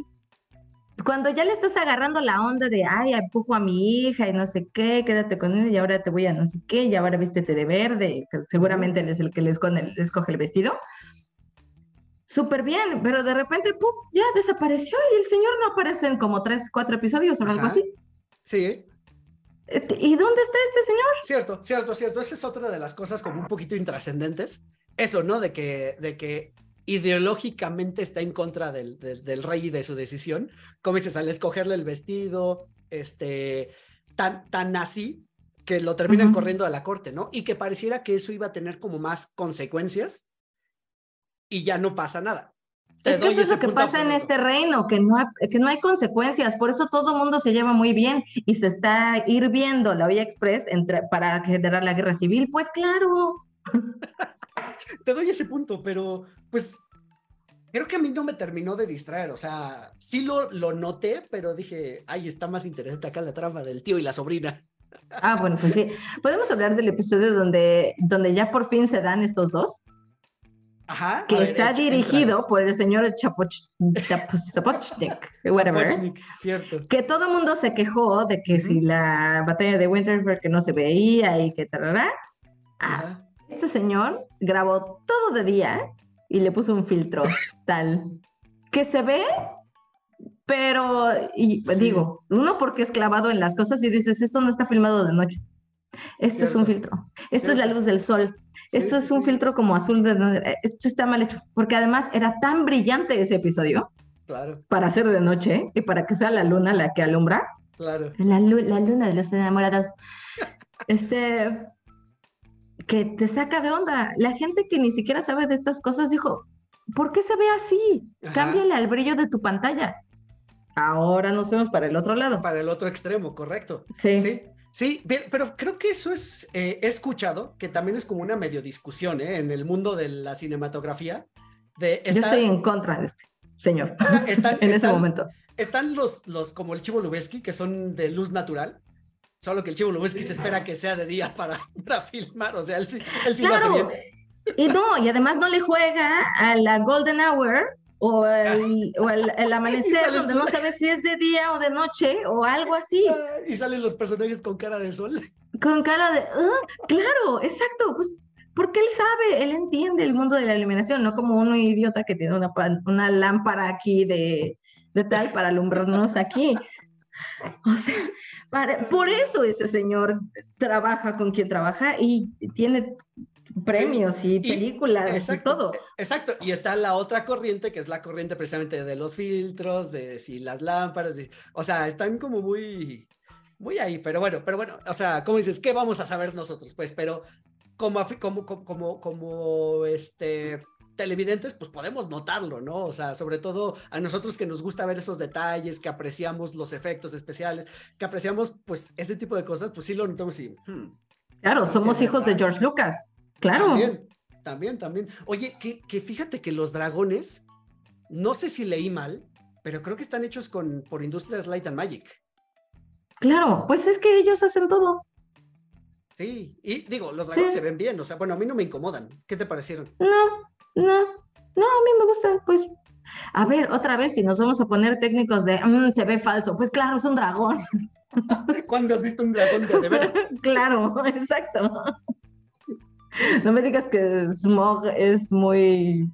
Cuando ya le estás agarrando la onda de, ay, empujo a mi hija y no sé qué, quédate con él y ahora te voy a no sé qué, y ahora vístete de verde, que seguramente él es el que le escoge, el vestido. Súper bien, pero de repente, ¡pum! ya desapareció y el señor no aparece en como tres, cuatro episodios o algo Ajá. así. Sí, Este, ¿Y dónde está este señor? cierto, cierto, cierto. Esa es otra de las cosas como un poquito intrascendentes. Eso, ¿no? De que, de que ideológicamente está en contra del, del, del rey y de su decisión. Como dices, al escogerle el vestido, este, tan, tan así, que lo terminan corriendo a la corte, ¿no? Y que pareciera que eso iba a tener como más consecuencias y ya no pasa nada. Es que eso es lo que pasa en este reino, que no, hay, que no hay consecuencias, por eso todo el mundo se lleva muy bien y se está hirviendo la olla express entre, para generar la guerra civil. Pues claro, te doy ese punto, pero pues creo que a mí no me terminó de distraer. O sea, sí lo, lo noté, pero dije, ay, está más interesante acá la trama del tío y la sobrina. Ah, bueno, pues sí. Podemos hablar del episodio donde, donde ya por fin se dan estos dos, Ajá. que ver, está echa- dirigido entra. por el señor Chapoch, Chap- Zapochnik, whatever. Sapochnik, cierto. Que todo el mundo se quejó de que si la batalla de Winterfell que no se veía y que tarará. Ah, este señor grabó todo de día y le puso un filtro tal que se ve, pero y Sí. digo, uno porque es clavado en las cosas y dices, esto no está filmado de noche. Esto es un filtro. Esto es la luz del sol. Sí, Esto sí, es un filtro como azul de eh, esto está mal hecho, porque además era tan brillante ese episodio Claro, para ser de noche y para que sea la luna la que alumbra. claro. La, la luna de los enamorados. Este. Que te saca de onda. La gente que ni siquiera sabe de estas cosas dijo: ¿Por qué se ve así? Ajá. Cámbiale al brillo de tu pantalla. Ahora nos vemos para el otro lado. Para el otro extremo, correcto. Sí. Sí, sí, pe- pero creo que eso es, eh, he escuchado, que también es como una medio discusión ¿eh? en el mundo de la cinematografía. De Yo está- estoy en contra de este señor. o sea, están, en están- momento. están los, los como el Chivo Lubeski, que son de luz natural. Solo que el Chivo Lubeski se espera que sea de día para, para filmar. O sea, él sí, él sí lo hace Claro. bien. Y no, y además no le juega a la Golden Hour o el, o el- el amanecer donde no sabes si es de día o de noche o algo así. Y salen los personajes con cara de sol. Con cara de, "Ah, claro, exacto, pues porque él sabe, él entiende el mundo de la iluminación, no como uno idiota que tiene una, una lámpara aquí de, de tal para alumbrarnos aquí. O sea, para- por eso ese señor trabaja con quien trabaja y tiene premios y películas y Exacto, todo. e- Exacto. Y está la otra corriente, que es la corriente precisamente de los filtros, de si las lámparas, y- o sea, están como muy, muy ahí, pero bueno, pero bueno, o sea, como dices, ¿qué vamos a saber nosotros? Pues, pero como, como, como, como, este, televidentes, pues podemos notarlo, ¿no? O sea, sobre todo a nosotros que nos gusta ver esos detalles, que apreciamos los efectos especiales, que apreciamos, pues, ese tipo de cosas, pues sí lo notamos y... hmm, Claro, somos hijos de raro. George Lucas. Claro. También, también, también. Oye, que, que fíjate que los dragones, no sé si leí mal, pero creo que están hechos con, por Industrias Light and Magic. Claro, pues es que ellos hacen todo. Sí, y digo, los dragones Sí. se ven bien, o sea, bueno, a mí no me incomodan. ¿Qué te parecieron? No, no, no, a mí me gusta, pues. A ver, otra vez, si nos vamos a poner técnicos de, "Mm, se ve falso, pues claro, es un dragón. ¿Cuándo has visto un dragón de, de veras? claro, exacto. No me digas que Smog es muy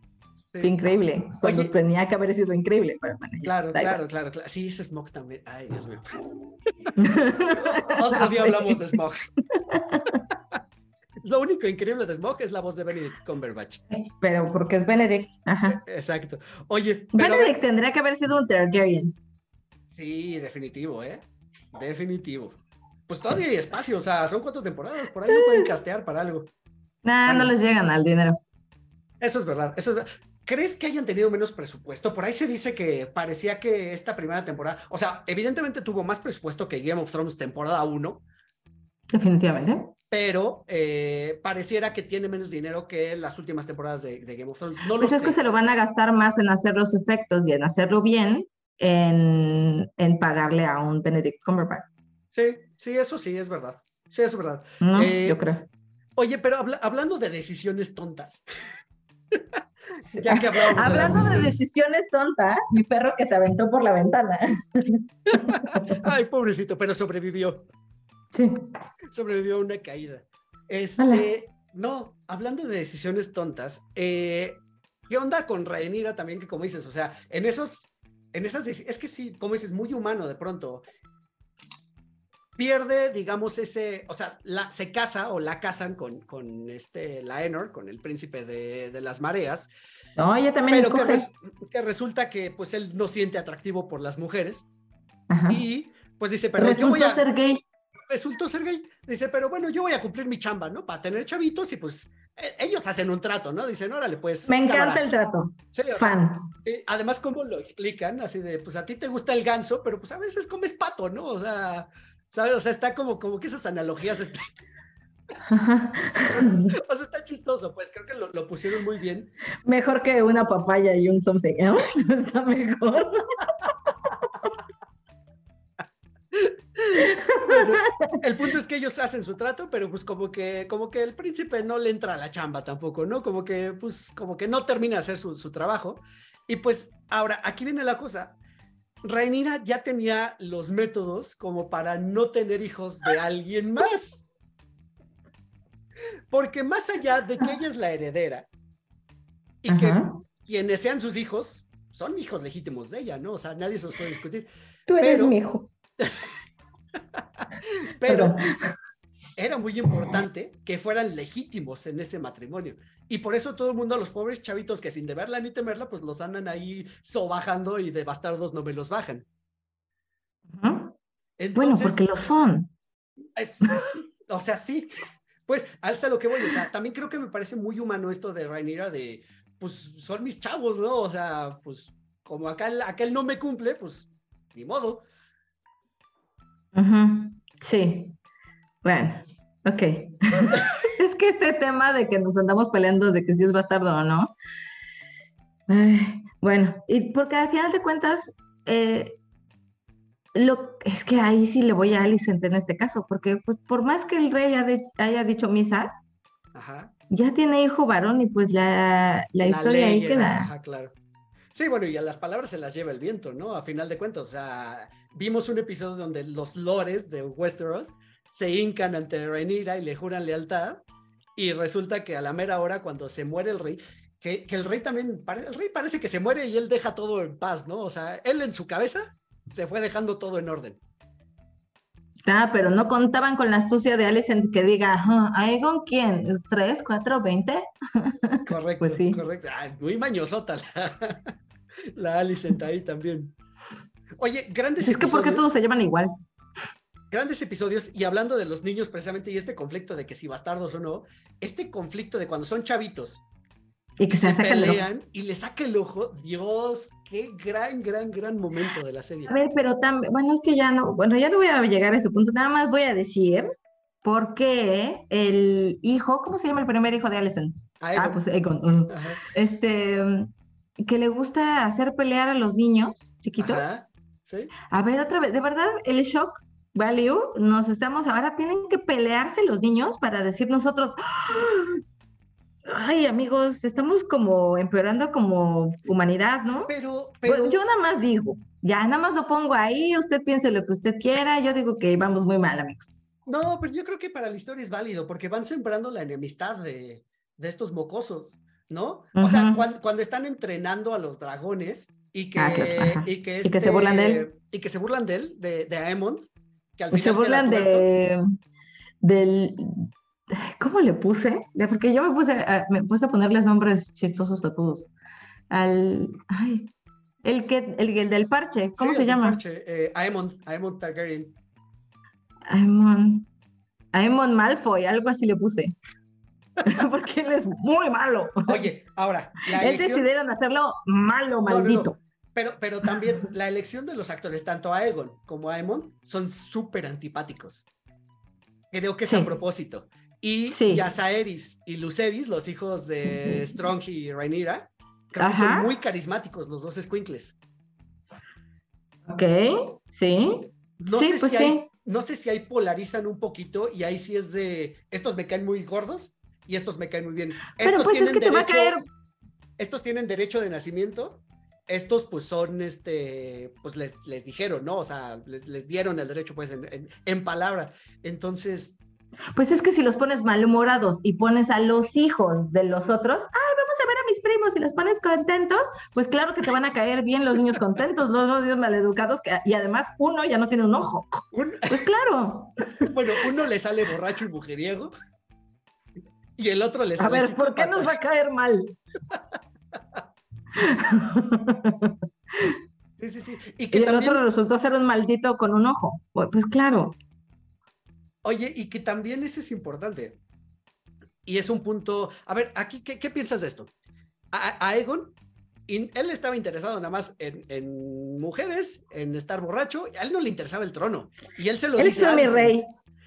Sí. increíble, cuando Oye. tenía que haber sido increíble. Pero bueno, ya, Claro, claro, claro, claro. Sí, ese Smog también. Ay, Dios mío. Otro día hablamos de Smog. Lo único increíble de Smog es la voz de Benedict Cumberbatch. Pero porque es Benedict. Ajá. Exacto. Oye, pero Benedict tendría que haber sido un Targaryen. Sí, definitivo, ¿eh? Definitivo. Pues todavía hay espacio, o sea, son cuatro temporadas, por ahí lo pueden castear para algo. Nah, no les llegan al dinero. Eso es verdad, eso es verdad. ¿Crees que hayan tenido menos presupuesto? Por ahí se dice que parecía que esta primera temporada, o sea, evidentemente tuvo más presupuesto que Game of Thrones temporada 1, Definitivamente. pero eh, pareciera que tiene menos dinero que las últimas temporadas de, de Game of Thrones. No lo Pues es sé. que se lo van a gastar más en hacer los efectos y en hacerlo bien en, en pagarle a un Benedict Cumberbatch, Sí, sí, eso sí, es verdad. Sí, eso es verdad. ¿no? Eh, Yo creo. Oye, pero habla- hablando de decisiones tontas. ya que hablábamos de las Hablando de decisiones- decisiones tontas, mi perro que se aventó por la ventana. Ay, pobrecito, pero sobrevivió. Sí. Sobrevivió a una caída. Este, no, hablando de decisiones tontas, eh, ¿qué onda con Rhaenyra también? Que como dices, o sea, en esos, en esas, es que sí, como dices, muy humano de pronto. Pierde, digamos, ese, o sea, la, se casa o la casan con, con este Laenor, con el príncipe de, de las mareas, No, ella también pero que, escoge. res- que resulta que pues él no siente atractivo por las mujeres Ajá. y pues dice, pero yo voy a ser gay. Resultó ser gay. Dice, pero bueno, yo voy a cumplir mi chamba, ¿no? Para tener chavitos y pues eh, ellos hacen un trato, ¿no? Dicen, órale, pues. Me encanta cámara". el trato. Sí, o sea, Fan. además, como lo explican, así de, pues a ti te gusta el ganso, pero pues a veces comes pato, ¿no? O sea, ¿sabes? O sea, está como, como que esas analogías, está, o sea, está chistoso, pues creo que lo, lo pusieron muy bien. Mejor que una papaya y un something else. Está mejor. Bueno, el punto es que ellos hacen su trato, pero pues como que, como que el príncipe no le entra a la chamba tampoco, ¿no? Como que, pues, como que no termina de hacer su, su trabajo. Y pues, ahora, aquí viene la cosa. Rhaenyra ya tenía los métodos como para no tener hijos de alguien más. Porque más allá de que ella es la heredera y que Ajá. quienes sean sus hijos son hijos legítimos de ella, ¿no? O sea, nadie se los puede discutir. Tú eres Pero- mi hijo. Pero era muy importante que fueran legítimos en ese matrimonio. Y por eso todo el mundo, los pobres chavitos que sin deberla ni temerla, pues los andan ahí sobajando y de bastardos no me los bajan. Bueno, porque lo son. es- o sea, sí. Pues, alza lo que voy. O sea, también creo que me parece muy humano esto de Rhaenyra de, pues, son mis chavos, ¿no? O sea, pues, como acá, el- aquel no me cumple, pues, ni modo. Ujú, Sí. Bueno, ok. es que este tema de que nos andamos peleando de que si es bastardo o no. Ay, bueno, y porque al final de cuentas, eh, lo, es que ahí sí le voy a Alicent en este caso, porque pues, por más que el rey haya, dicho misa, Ajá. ya tiene hijo varón y pues la, la historia ahí queda. Ajá, claro. Sí, bueno, y a las palabras se las lleva el viento, ¿no? A final de cuentas, o sea, vimos un episodio donde los lores de Westeros se hincan ante Rhaenyra y le juran lealtad, y resulta que a la mera hora, cuando se muere el rey, que, que el rey también, el rey parece que se muere y él deja todo en paz, ¿no? O sea, él en su cabeza se fue dejando todo en orden. Ah, pero no contaban con la astucia de Alicent que diga, "Ajá, ¿Aegon quién? ¿Tres, cuatro, veinte? Correcto, Pues sí. correcto. Ay, muy mañosota la, la Alicent ahí también. Oye, grandes Es que porque episodios. todos se llaman igual. grandes episodios y hablando de los niños precisamente y este conflicto de que si bastardos o no, este conflicto de cuando son chavitos Y y que se, se ojo. pelean y le saca el ojo, Dios, qué gran, gran, gran momento de la serie. A ver, pero también, bueno, es que ya no, bueno, ya no voy a llegar a ese punto, nada más voy a decir por qué el hijo, ¿cómo se llama el primer hijo de? Ay, Ah, no. pues. Ajá, Este, mm, que le gusta hacer pelear a los niños chiquitos. ajá, ¿sí? A ver, otra vez, de verdad, el shock value, nos estamos, ahora tienen que pelearse los niños para decir nosotros, ay, amigos, estamos como empeorando como humanidad, ¿no? Pero, Pues pero, yo nada más digo, ya nada más lo pongo ahí, usted piense lo que usted quiera, yo digo que vamos muy mal, amigos. no, pero yo creo que para la historia es válido porque van sembrando la enemistad de, de estos mocosos, ¿no? O sea, Ujú. cuan- cuando, están entrenando a los dragones y que, Ah, claro, y que, Y que se burlan de él. este- Y que se burlan de él, de, de Aemond, que al Y se final queda burlan de, del, ¿cómo le puse? Porque yo me puse, a, me puse a ponerles nombres chistosos a todos. Al, ay, el que, el, el del parche, ¿cómo Sí, se el llama? parche, eh, Aemon, Aemon Targaryen. Aemon, Aemon Malfoy, algo así le puse. Porque él es muy malo. Oye, ahora, la Él elección, decidieron hacerlo malo, no, no. maldito. pero, pero también la elección de los actores, tanto Aegon como Aemon, son súper antipáticos. Creo que es a Sí. propósito. Y Sí. Yasaeris y Luceris, los hijos de Strong y Rhaenyra, creo que son muy carismáticos los dos squinkles. Ok, sí. No sí, sé pues si hay, no sé si ahí polarizan un poquito y ahí sí es de estos me caen muy gordos y estos me caen muy bien. Pero Estos pues es tienen que te va a derecho, caer. estos tienen derecho de nacimiento. Estos pues son este, pues les, les dijeron, ¿no? O sea, les, les dieron el derecho pues en, en- en palabra. Entonces, Pues es que si los pones malhumorados y pones a los hijos de los otros, ay, vamos a ver a mis primos y los pones contentos, pues claro que te van a caer bien los niños contentos, los niños maleducados, que, y además uno ya no tiene un ojo. Pues claro. bueno, uno le sale borracho y mujeriego y el otro le A ver, ¿por qué nos va a caer mal? Sí, sí, sí. Y Y que el también, otro resultó ser un maldito con un ojo. Pues pues claro. oye, y que también ese es importante. Y es un punto, a ver, aquí, ¿qué, qué piensas de esto? A, a Egon, in- él estaba interesado nada más en, en mujeres, en estar borracho, a él no le interesaba el trono. Y él se lo Él dice es mi rey.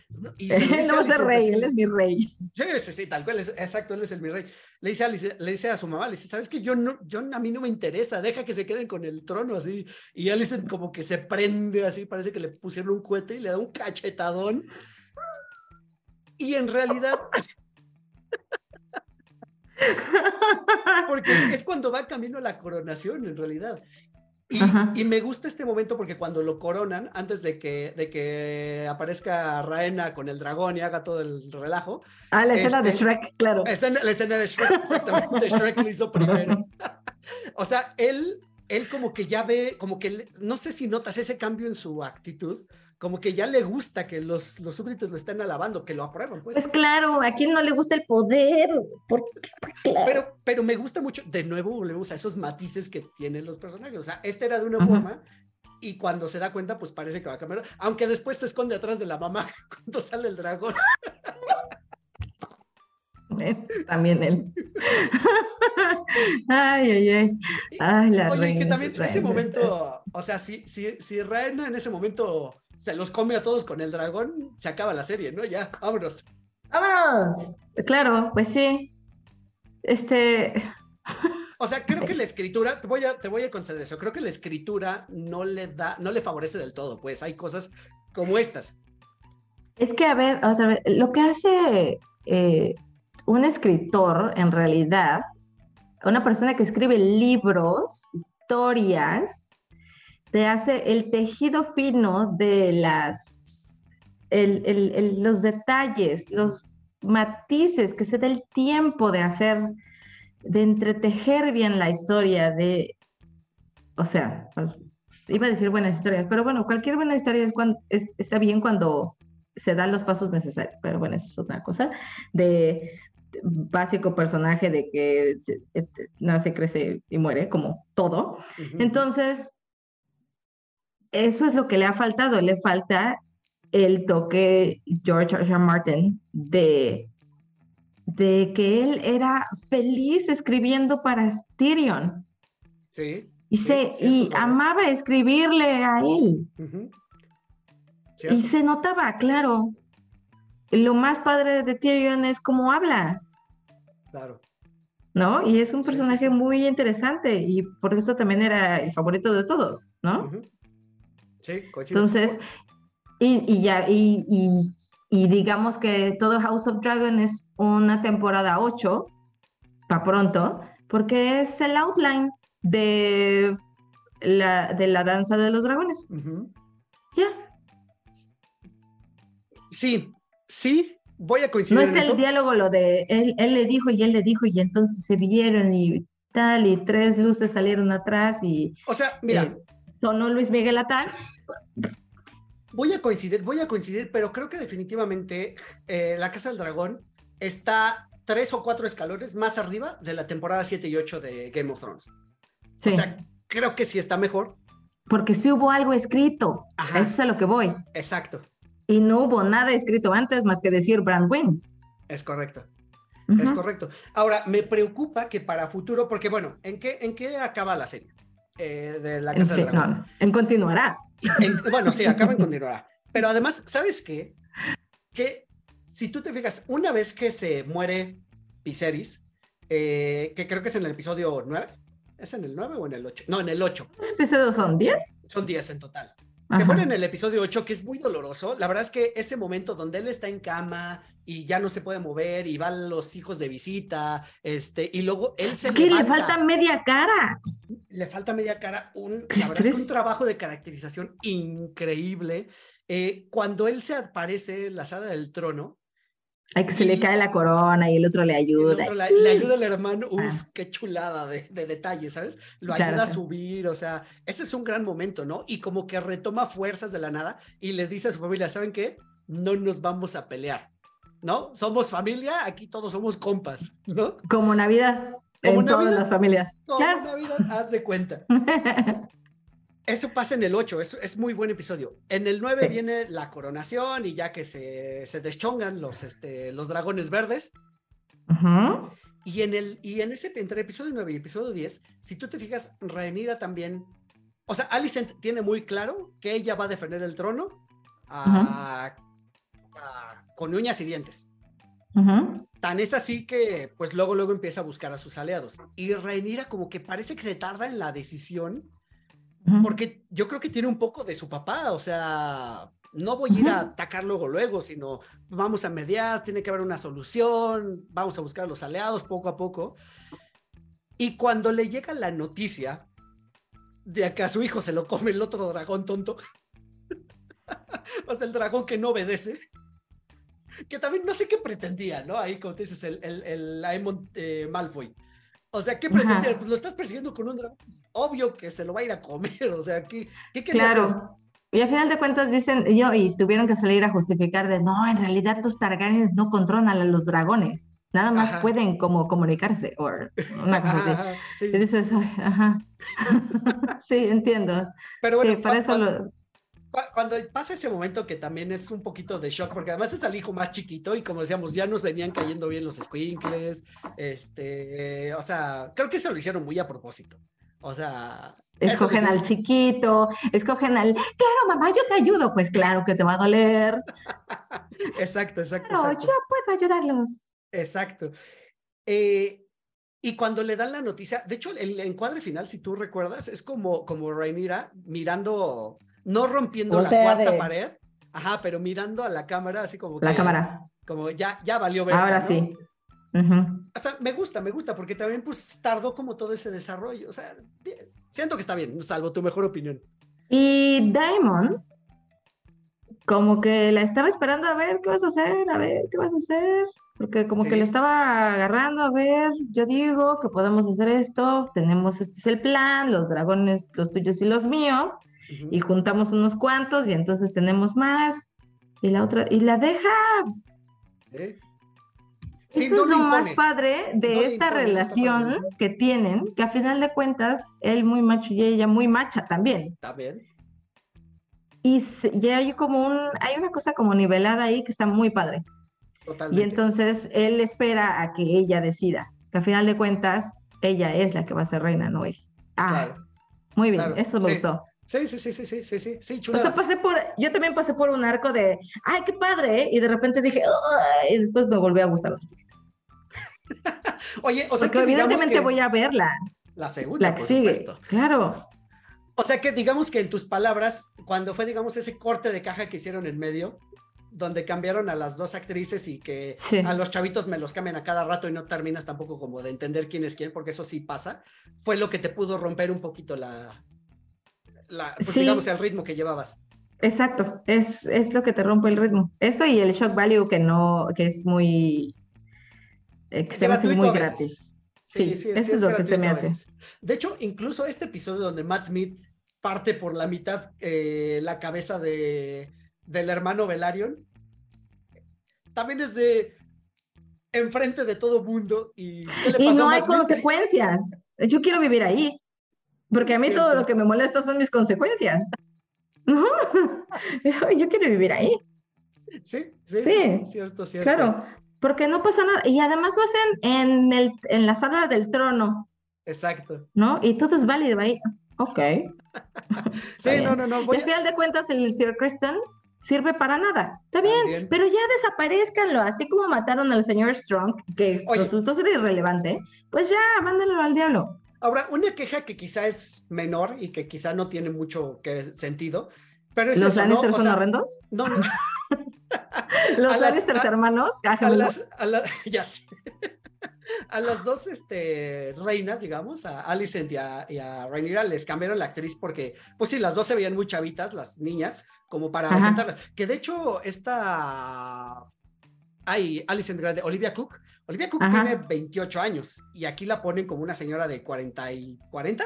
No, y se lo dice Él a no es rey, él es mi rey. Sí, sí, sí, tal cual, es- exacto, él es el mi rey. Le dice a, Alice- le dice a su mamá, le dice, ¿sabes qué? Yo no, yo a mí no me interesa, deja que se queden con el trono así. Y Alicent como que se prende así, parece que le pusieron un cohete y le da un cachetadón. Y en realidad, porque es cuando va camino a la coronación, en realidad. Y, me gusta este momento porque cuando lo coronan, antes de que, de que aparezca Raena con el dragón y haga todo el relajo, Ah, la escena de Este- Shrek, claro. la escena, la escena de Shrek, exactamente, Shrek lo hizo primero. o sea, él, él como que ya ve, como que, no sé si notas ese cambio en su actitud, como que ya le gusta que los, los súbditos lo estén alabando, que lo aprueban, pues. Pues claro, a quién no le gusta el poder. ¿Por qué? Claro. Pero, pero me gusta mucho, de nuevo volvemos a esos matices que tienen los personajes. O sea, este era de una Ajá. forma y cuando se da cuenta, pues parece que va a cambiar. Aunque después se esconde atrás de la mamá cuando sale el dragón. Eh, También él. ay, ay, ay. Ay, la Oye, y que también reina, ese momento, o sea, si, si, si Raena en ese momento se los come a todos con el dragón, se acaba la serie, ¿no? Ya, vámonos. ¡Vámonos! Claro, pues sí. Este. O sea, creo que la escritura, te voy a, te voy a conceder eso, creo que la escritura no le da, no le favorece del todo, pues hay cosas como estas. Es que, a ver, o sea, lo que hace eh, un escritor, en realidad, una persona que escribe libros, historias, te hace el tejido fino de las, el- el- el- los detalles, los matices, que se dé el tiempo de hacer, de entretejer bien la historia, de, o sea, pues, iba a decir buenas historias, pero bueno, cualquier buena historia es cuando, es- está bien cuando se dan los pasos necesarios, pero bueno, eso es otra cosa, de básico personaje de que te- te- nace, crece y muere, como todo. Ujú. Entonces, eso es lo que le ha faltado, le falta el toque George R. R. Martin de, de que él era feliz escribiendo para Tyrion Sí. y, se, sí, y es amaba escribirle a él. Y se notaba, claro. Lo más padre de Tyrion es cómo habla, Claro. ¿no? Y es un personaje sí. muy interesante y por eso también era el favorito de todos, ¿no? Sí, coincido. Entonces, y, y ya, y, y- y digamos que todo House of Dragon es una temporada 8, para pronto, porque es el outline de la, de la danza de los dragones. Ya. Sí, sí, voy a No coincidir en está eso. el diálogo lo de él, él le dijo y él le dijo y entonces se vieron y tal y tres luces salieron atrás y O sea, mira, eh, sonó Luis Miguel a tal. Voy a coincidir, voy a coincidir, pero creo que definitivamente eh, La Casa del Dragón está tres o cuatro escalones más arriba de la temporada 7 y 8 de Game of Thrones. Sí, O sea, creo que sí está mejor. porque sí hubo algo escrito. Ajá. Eso es a lo que voy. Exacto, Y no hubo nada escrito antes más que decir Brand Wins. es correcto. Es correcto. Ahora, me preocupa que para futuro, porque bueno, ¿en qué, en qué acaba la serie? Eh, de La En, Casa del fin, Dragón. no, en continuará. En- bueno, sí, acaba en continuará. Pero además, ¿sabes qué? Que si tú te fijas, una vez que se muere Viserys, eh, que creo que es en el episodio 9, ¿es en el 9 o en el 8? No, en el 8. ¿Los episodios son 10? Son 10 en total. Te ponen el episodio 8, que es muy doloroso. La verdad es que ese momento donde él está en cama y ya no se puede mover y van los hijos de visita, este, y luego él se que le falta media cara. le falta media cara. Un, la verdad es que un trabajo de caracterización increíble. Eh, cuando él se aparece en la sala del trono, Ay, que se le cae la corona y el otro le ayuda. otro la- le ayuda el hermano, uf, Ah. qué chulada de, de detalle, ¿sabes? Lo Claro, ayuda a subir, o sea, ese es un gran momento, ¿no? Y como que retoma fuerzas de la nada y le dice a su familia, ¿saben qué? No nos vamos a pelear, ¿no? Somos familia, aquí todos somos compas, ¿no? Como Navidad Como en todas Navidad. las familias. Como Claro. Navidad, haz de cuenta. Eso pasa en el 8, es, es muy buen episodio. En el 9 Sí. viene la coronación y ya que se, se deschongan los, este, los dragones verdes. Y en, el, y en ese, entre episodio 9 y episodio 10, si tú te fijas, Rhaenyra también, o sea, Alicent tiene muy claro que ella va a defender el trono a- a- con uñas y dientes. Tan es así que, pues luego, luego empieza a buscar a sus aliados. Y Rhaenyra como que parece que se tarda en la decisión, Porque yo creo que tiene un poco de su papá, o sea, no voy a ir a atacar luego, luego, sino vamos a mediar, tiene que haber una solución, vamos a buscar a los aliados poco a poco. Y cuando le llega la noticia de que a su hijo se lo come el otro dragón tonto, o sea, el dragón que no obedece, que también no sé qué pretendía, ¿no? Ahí, como te dices, el, el, el Aemon eh, Malfoy. O sea, ¿qué pretendía? Pues lo estás persiguiendo con un dragón. Pues, obvio que se lo va a ir a comer. O sea, ¿qué, qué hacer? Claro. Y al final de cuentas dicen, yo, y tuvieron que salir a justificar de, no, en realidad los Targaryens no controlan a los dragones, nada más Ajá. pueden como comunicarse, o una cosa así. Ajá, sí. Y dices, "Ay, ajá. Sí, entiendo. Pero bueno, sí, para eso lo... cua- cuando pasa ese momento que también es un poquito de shock, porque además es el hijo más chiquito y como decíamos, ya nos venían cayendo bien los squinkles, este, o sea, creo que eso lo hicieron muy a propósito. O sea, Escogen al chiquito, escogen al, claro, mamá, yo te ayudo. Pues claro que te va a doler. Exacto, exacto, No, exacto. yo puedo ayudarlos. Exacto. Eh, y cuando le dan la noticia, de hecho, el encuadre final, si tú recuerdas, es como, como Rhaenyra mirando, no rompiendo la cuarta de- pared, ajá, pero mirando a la cámara, así como La que- cámara. como ya, ya valió ver. Ahora sí. O sea, me gusta, me gusta, porque también pues tardó como todo ese desarrollo. O sea, bien, siento que está bien, salvo tu mejor opinión. Y Daemon, como que la estaba esperando a ver qué vas a hacer, a ver qué vas a hacer, porque como que le estaba agarrando, a ver, yo digo que podemos hacer esto, tenemos, este es el plan, los dragones, los tuyos y los míos, Y juntamos unos cuantos y entonces tenemos más, y la otra, y la deja, ¿Eh? Sí, eso no es lo más padre de No esta relación que tienen, que a final de cuentas, él muy macho y ella muy macha también. Está bien. Y ya hay como un, hay una cosa como nivelada ahí que está muy padre. Totalmente. Y entonces él espera a que ella decida, que a final de cuentas ella es la que va a ser reina, no él. Ah, Claro. muy bien, claro, eso me sí. gustó. Sí, sí, sí, sí, sí, sí, sí, sí, O sea, pasé por, yo también pasé por un arco de, ay, qué padre, ¿eh? y de repente dije, y después me volvió a gustar. Oye, o sea Porque que evidentemente que voy a verla, la segunda, la que por sigue. supuesto. Claro, O sea que digamos que en tus palabras, cuando fue, digamos, ese corte de caja que hicieron en medio, donde cambiaron a las dos actrices y que Sí. a los chavitos me los cambian a cada rato y no terminas tampoco como de entender quién es quién, porque eso sí pasa, fue lo que te pudo romper un poquito la, la pues Sí. digamos, el ritmo que llevabas. exacto, es, es lo que te rompe el ritmo. Eso y el shock value que no, que es muy, eh, que se me hace muy gratis. Sí, Sí, sí, eso es lo que se me hace. De hecho, incluso este episodio donde Matt Smith parte por la mitad eh, la cabeza de, del hermano Velaryon, también es de enfrente de todo mundo y ¿qué le Y no a hay Smith? consecuencias. Yo quiero vivir ahí. Porque a mí todo Cierto. lo que me molesta son mis consecuencias. No, yo quiero vivir ahí, Sí, sí, sí, Sí, cierto, cierto. claro. Porque no pasa nada. Y además lo hacen en, el, en la sala del trono, Exacto. ¿no? Y todo es válido ahí. Ok. Sí, no, no, no. Al a- final de cuentas, el Sir Kristen sirve para nada. Está bien, También. pero ya desaparezcanlo, así como mataron al señor Strong, que Oye. resultó ser irrelevante, pues ya, mándenlo al diablo. Ahora, una queja que quizá es menor y que quizá no tiene mucho que sentido, pero es ¿Los eso, ¿no? Lannister O son sea, horrendos? no, no, ¿Los a Lannister hermanos? Ah, a las, a la- ya sé. A las dos este, reinas, digamos, a Alicent y a, y a Rhaenyra, les cambiaron la actriz porque, pues sí, las dos se veían muy chavitas, las niñas, como para. Que de hecho, esta. Ay, Alicent Grande, Olivia Cook. Olivia Cook Ajá. tiene 28 años y aquí la ponen como una señora de 40 y 40.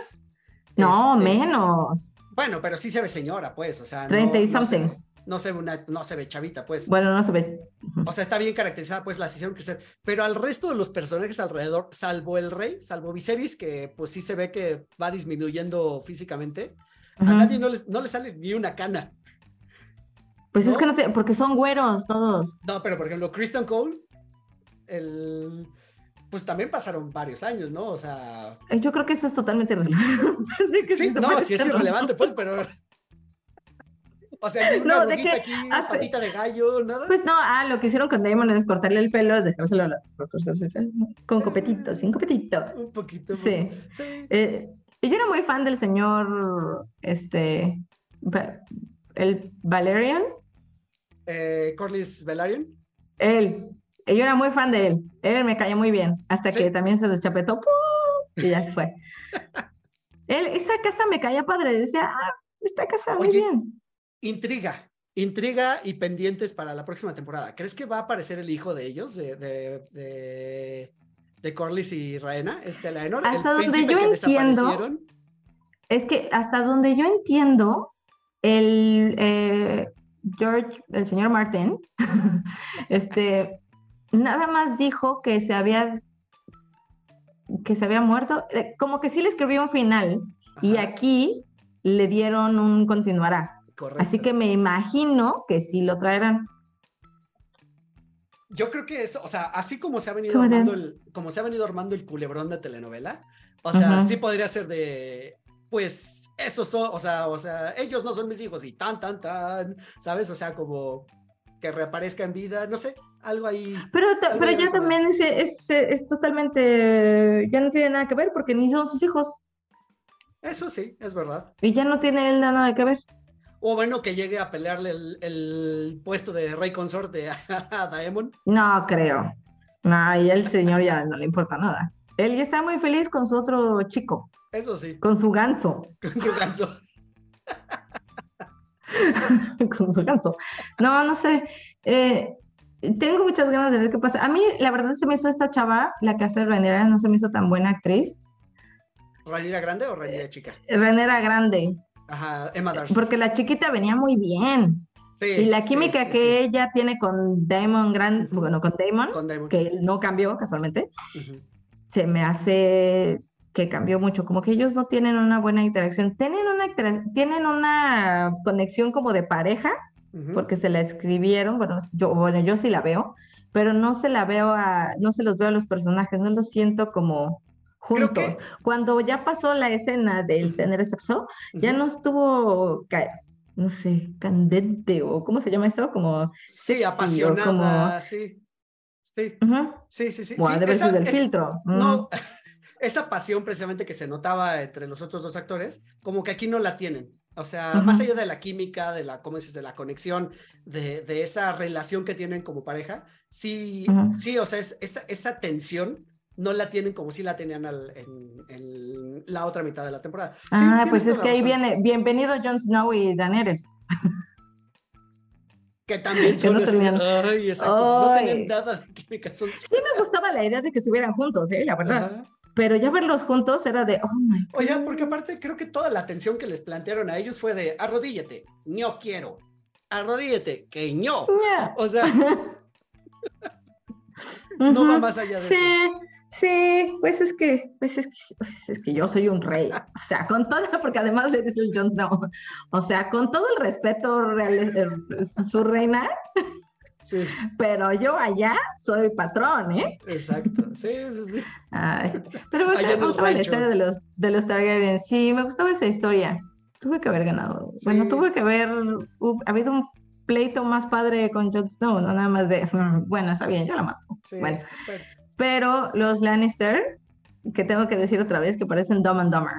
No, Este, menos. Bueno, pero sí se ve señora, pues, o sea. no- 30 y no se- something. No se, ve una, no se ve chavita, pues. Bueno, no se ve. O sea, está bien caracterizada, pues las hicieron crecer. Pero al resto de los personajes alrededor, salvo el rey, salvo Viserys, que pues sí se ve que va disminuyendo físicamente, a nadie no le, no le sale ni una cana. Pues es que no sé, porque son güeros todos. No, pero por ejemplo, Kristen Cole, el, pues también pasaron varios años, ¿no? O sea, Eh, Yo creo que eso es totalmente que sí, no, sí es irrelevante, pues, pero... O sea, una No, de que aquí, hace- patita de gallo, nada. Pues no, ah, lo que hicieron con Damon es cortarle el pelo, dejárselo a la- con copetito, sin copetito. Un poquito. Sí. pues, sí. Eh, y yo era muy fan del señor, este, el Valerian, Eh, Corlys Velaryon. él. Yo era muy fan de él. Él me caía muy bien, hasta Sí. que también se deschapetó ¡pum! y ya se fue. él, esa casa me caía padre, decía, ah, esta casa muy bien. Intriga, intriga y pendientes para la próxima temporada. ¿Crees que va a aparecer el hijo de ellos, de, de, de, de Corlys y Raena, este Laenor, el Hasta donde yo entiendo? Es que hasta donde yo entiendo, el eh, George, el señor Martin, este, nada más dijo que se había que se había muerto, eh, como que sí le escribió un final y aquí le dieron un continuará. correcto. Así que me imagino que sí lo traerán. Yo creo que eso, o sea, así como se ha venido de- armando el, como se ha venido armando el culebrón de telenovela, o sea, sí podría ser de, pues, esos son, o sea, o sea, ellos no son mis hijos y tan, tan, tan, ¿sabes? O sea, como que reaparezca en vida, no sé, algo ahí. Pero, Algo pero ya ya también es, es, es totalmente, ya no tiene nada que ver porque ni son sus hijos Eso sí, es verdad. y ya no tiene él nada que ver. O bueno, que llegue a pelearle el, el puesto de rey consorte a, a Daemon. No creo. No, y el señor ya no le importa nada. Él ya está muy feliz con su otro chico, Eso sí, con su ganso, con su ganso. con su ganso. No, no sé. eh, tengo muchas ganas de ver qué pasa. A mí, la verdad, se me hizo esta chava, la que hace Renera, no se me hizo tan buena actriz. ¿Ranira grande o Ranira chica? Renera grande, Ajá, Emma Darcy. porque la chiquita venía muy bien. Sí, Y la química sí, que ella tiene con Damon Grand, bueno, con Damon, Con Daemon. que él no cambió casualmente, se me hace que cambió mucho, como que ellos no tienen una buena interacción, tienen una, tienen una conexión como de pareja, Ujú. porque se la escribieron, bueno, yo, bueno, yo sí la veo, pero no se la veo a, no se los veo a los personajes, no los siento como juntos. que- Cuando ya pasó la escena del tener sexo, ya Ujú. no estuvo, no sé, candente o ¿cómo se llama eso? Como, Sí, apasionada, sí. Sí, ujú, sí, sí, sí. bueno, sí, debe esa- ser del es- filtro. mm. No, esa pasión precisamente que se notaba entre los otros dos actores, como que aquí no la tienen. O sea, más allá de la química, de la, ¿cómo dices? De la conexión, de, de esa relación que tienen como pareja, sí, sí, o sea, es, esa, esa tensión no la tienen como si la tenían al- en, en la otra mitad de la temporada. Sí, Ah, pues es que ahí razón. viene, bienvenido Jon Snow y Daenerys. Que también que son no así de, tenían- ay, exacto, no tienen nada de química. Son... Sí me gustaba la idea de que estuvieran juntos, ¿eh? La verdad. Ajá. Pero ya verlos juntos era de, oh my God. Oye, porque aparte creo que toda la atención que les plantearon a ellos fue de arrodíllate, no quiero, arrodíllate, que no. O sea, no va más allá de Sí, eso. sí, pues es que, pues es que, pues es que yo soy un rey. O sea, con toda, porque además le dice el Jon Snow, o sea, con todo el respeto real, eh, su reina, Sí, pero yo allá soy patrón, ¿eh? exacto. Sí, sí, sí. Ay, pero me gustaba la historia de los, de los Targaryen. Sí, me gustaba esa historia. Tuve que haber ganado. Bueno, tuve que haber hu- habido un pleito más padre con Jon Snow, no nada más de, bueno, está bien, yo la mato. Sí, Bueno, pero- pero los Lannister, que tengo que decir otra vez, que parecen Dumb and Dumber.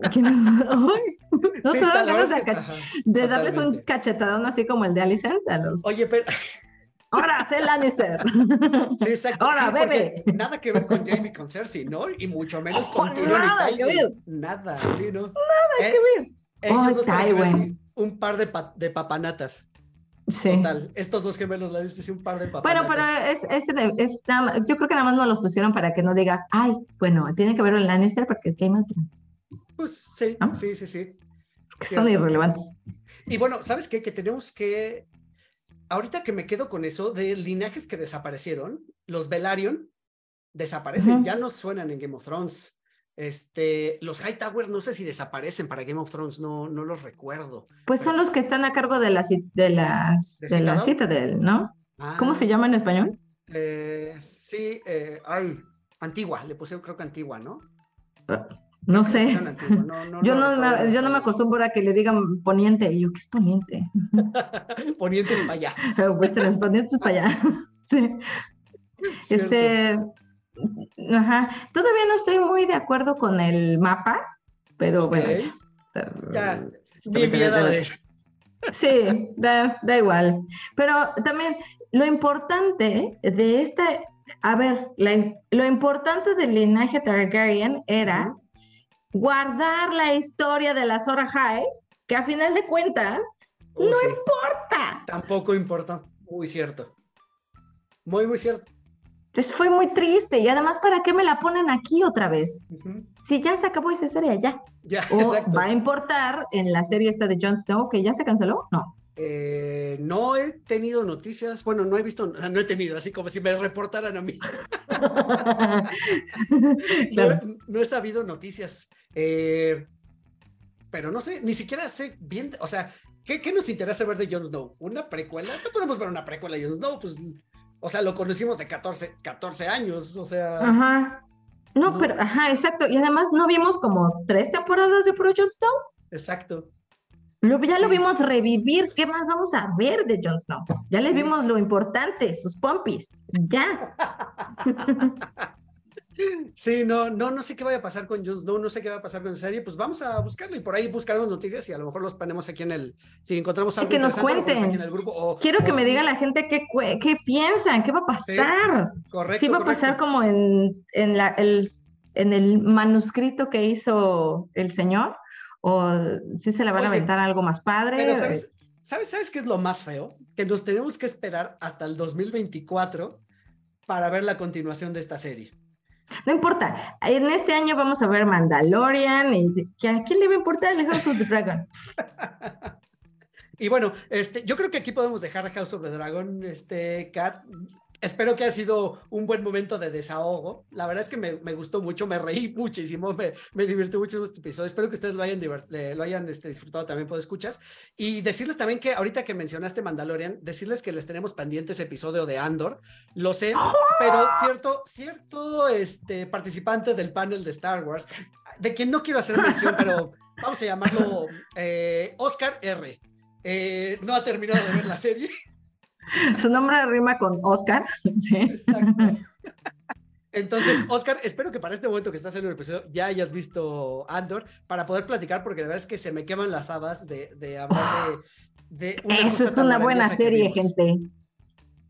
Que no sí está, de, está, darles un cachetadón así como el de Alicent a los... Oye, pero Ahora, sé Lannister. sí, exacto. Ahora, sí, bebe. Nada que ver con Jamie con Cersei, ¿no? Y mucho menos con Oh, Tyrion nada y Tywin. ver. Nada, sí, ¿no? Nada que ver. Ellos Ay, dos para que Tywin. sí, un par de, pa- de papanatas. Sí. Total. Estos dos gemelos la viste, sí, un par de Bueno, papanatas. pero es, es, es- yo creo que nada más nos los pusieron para que no digas, ay, bueno, tiene que ver el Lannister porque es Game of Thrones. Pues sí, ¿no? sí, sí, sí. Son irrelevantes. Y bueno, ¿sabes qué? Que tenemos que. Ahorita que me quedo con eso, de linajes que desaparecieron, los Velaryon desaparecen, ya no suenan en Game of Thrones. Este, los Hightower no sé si desaparecen para Game of Thrones, no, no los recuerdo. Pues son los que están a cargo de la, de las, ¿De de la Citadel? ¿no? ¿Cómo Ah, se llama en español? eh, sí, eh, ay, Antigua, le pusieron creo que Antigua, ¿no? No sé. no, no Yo no, me, yo no me acostumbro a que le digan poniente. Y yo, ¿qué es poniente? Poniente para allá. Westeros, poniente es para allá. sí. Cierto. Este, ajá. Todavía no estoy muy de acuerdo con el mapa, pero bueno. Ya, Ni queda miedo de- Sí, da, da igual. Pero también lo importante de esta, a ver, la- lo importante del linaje Targaryen era guardar la historia de la Zora High, que a final de cuentas Oh, no sí. importa. Tampoco importa. Muy cierto. Muy, muy cierto. Pues fue muy triste y además, ¿para qué me la ponen aquí otra vez? Si ya se acabó esa serie, ya. Ya, O exacto. va a importar en la serie esta de Jon Snow, que ya se canceló, no. Eh, no he tenido noticias. Bueno, no he visto, no he tenido, así como si me reportaran a mí. No he sabido noticias. Eh, pero no sé, ni siquiera sé bien, o sea, ¿qué, qué nos interesa ver de Jon Snow? ¿Una precuela? No podemos ver una precuela de Jon Snow, pues, o sea, lo conocimos de 14, 14 años, o sea, Ajá. No, No. pero, ajá, exacto. Y además no vimos como tres temporadas de Pro Jon Snow. exacto. Lo- ya lo vimos revivir. ¿Qué más vamos a ver de Jon Snow? Ya les vimos lo importante, sus pompis. Ya. Sí, no, no, no sé qué vaya a pasar con Jon Snow, no sé qué va a pasar con esa serie, pues vamos a buscarlo y por ahí buscaremos noticias y a lo mejor los ponemos aquí en el, si encontramos algo que nos cuenten. aquí en el grupo. o- Quiero que o me sí, diga la gente qué, qué piensan, qué va a pasar. Correcto. ¿Sí va a pasar como en, en, la, el, en el manuscrito que hizo el señor? ¿O si se le van a aventar algo más padre? Pero ¿sabes, ¿sabes, ¿sabes qué es lo más feo? Que nos tenemos que esperar hasta el 2024 para ver la continuación de esta serie. No importa, en este año vamos a ver Mandalorian y ¿que ¿a quién le va a importar el House of the Dragon? Y bueno, este, yo creo que aquí podemos dejar House of the Dragon, este, Kat. Espero que haya sido un buen momento de desahogo. La verdad es que me, me gustó mucho, me reí muchísimo, me, me divirtió mucho este episodio. Espero que ustedes lo hayan, lo hayan este, disfrutado también por escuchas. Y decirles también que ahorita que mencionaste Mandalorian, decirles que les tenemos pendiente ese episodio de Andor. Lo sé, pero cierto, cierto este, participante del panel de Star Wars, de quien no quiero hacer mención, pero vamos a llamarlo eh, Oscar R. Eh, no ha terminado de ver la serie. Su nombre rima con Oscar. Sí. Exacto. Entonces, Oscar, espero que para este momento que estás en el episodio ya hayas visto Andor para poder platicar, porque de verdad es que se me queman las habas de, de hablar de, de una Eso es una buena serie, gente.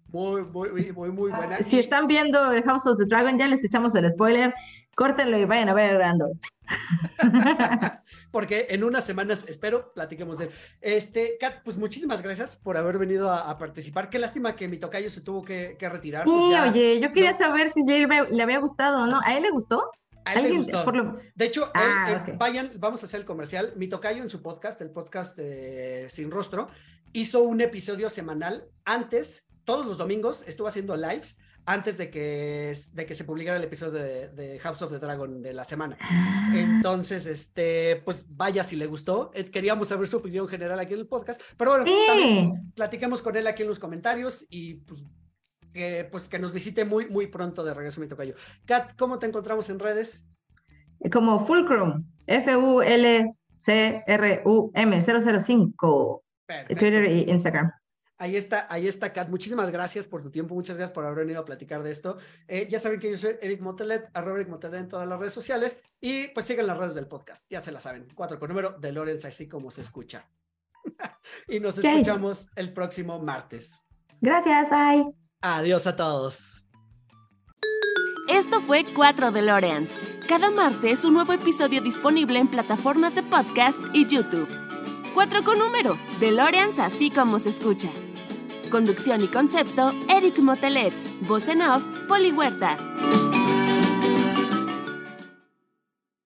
Muy, muy, muy, muy, buena. Si están viendo House of the Dragon, ya les echamos el spoiler. Córtenlo y vayan a ver Andor. porque en unas semanas espero platiquemos de él. Este, Kat, pues muchísimas gracias por haber venido a, a participar. Qué lástima que mi tocayo se tuvo que, que retirar. pues Sí, ya oye, yo quería no. saber si ya le- había gustado o no. ¿A él le gustó? a él le ¿Alguien- gustó. lo- De hecho, él, Ah, vayan, vamos a hacer el comercial. Mi tocayo en su podcast, el podcast eh, Sin Rostro, hizo un episodio semanal antes, todos los domingos, estuvo haciendo lives antes de que, de que se publicara el episodio de, de House of the Dragon de la semana. Entonces, este, pues vaya si le gustó. Eh, Queríamos saber su opinión general aquí en el podcast, pero bueno, también Sí, platiquemos con él aquí en los comentarios y pues que, pues, que nos visite muy, muy pronto de regreso, mi tocayo. Kat, ¿cómo te encontramos en redes? como Fulcrum, F-U-L-C-R-U-M 005. Perfecto. Twitter y Instagram. Ahí está, ahí está, Kat. Muchísimas gracias por tu tiempo, muchas gracias por haber venido a platicar de esto. Eh, ya saben que yo soy Eric Motelet, arroba Eric Motelet en todas las redes sociales y pues sigan las redes del podcast, ya se la saben, cuatro con número de Lorenz, así como se escucha. y nos escuchamos el próximo martes. Gracias, bye. Adiós a todos. Esto fue 4 DeLoreans. Cada martes un nuevo episodio disponible en plataformas de podcast y YouTube. 4 con número, DeLoreans así como se escucha. Conducción y concepto, Eric Motelet. Voz en off, Poli Huerta.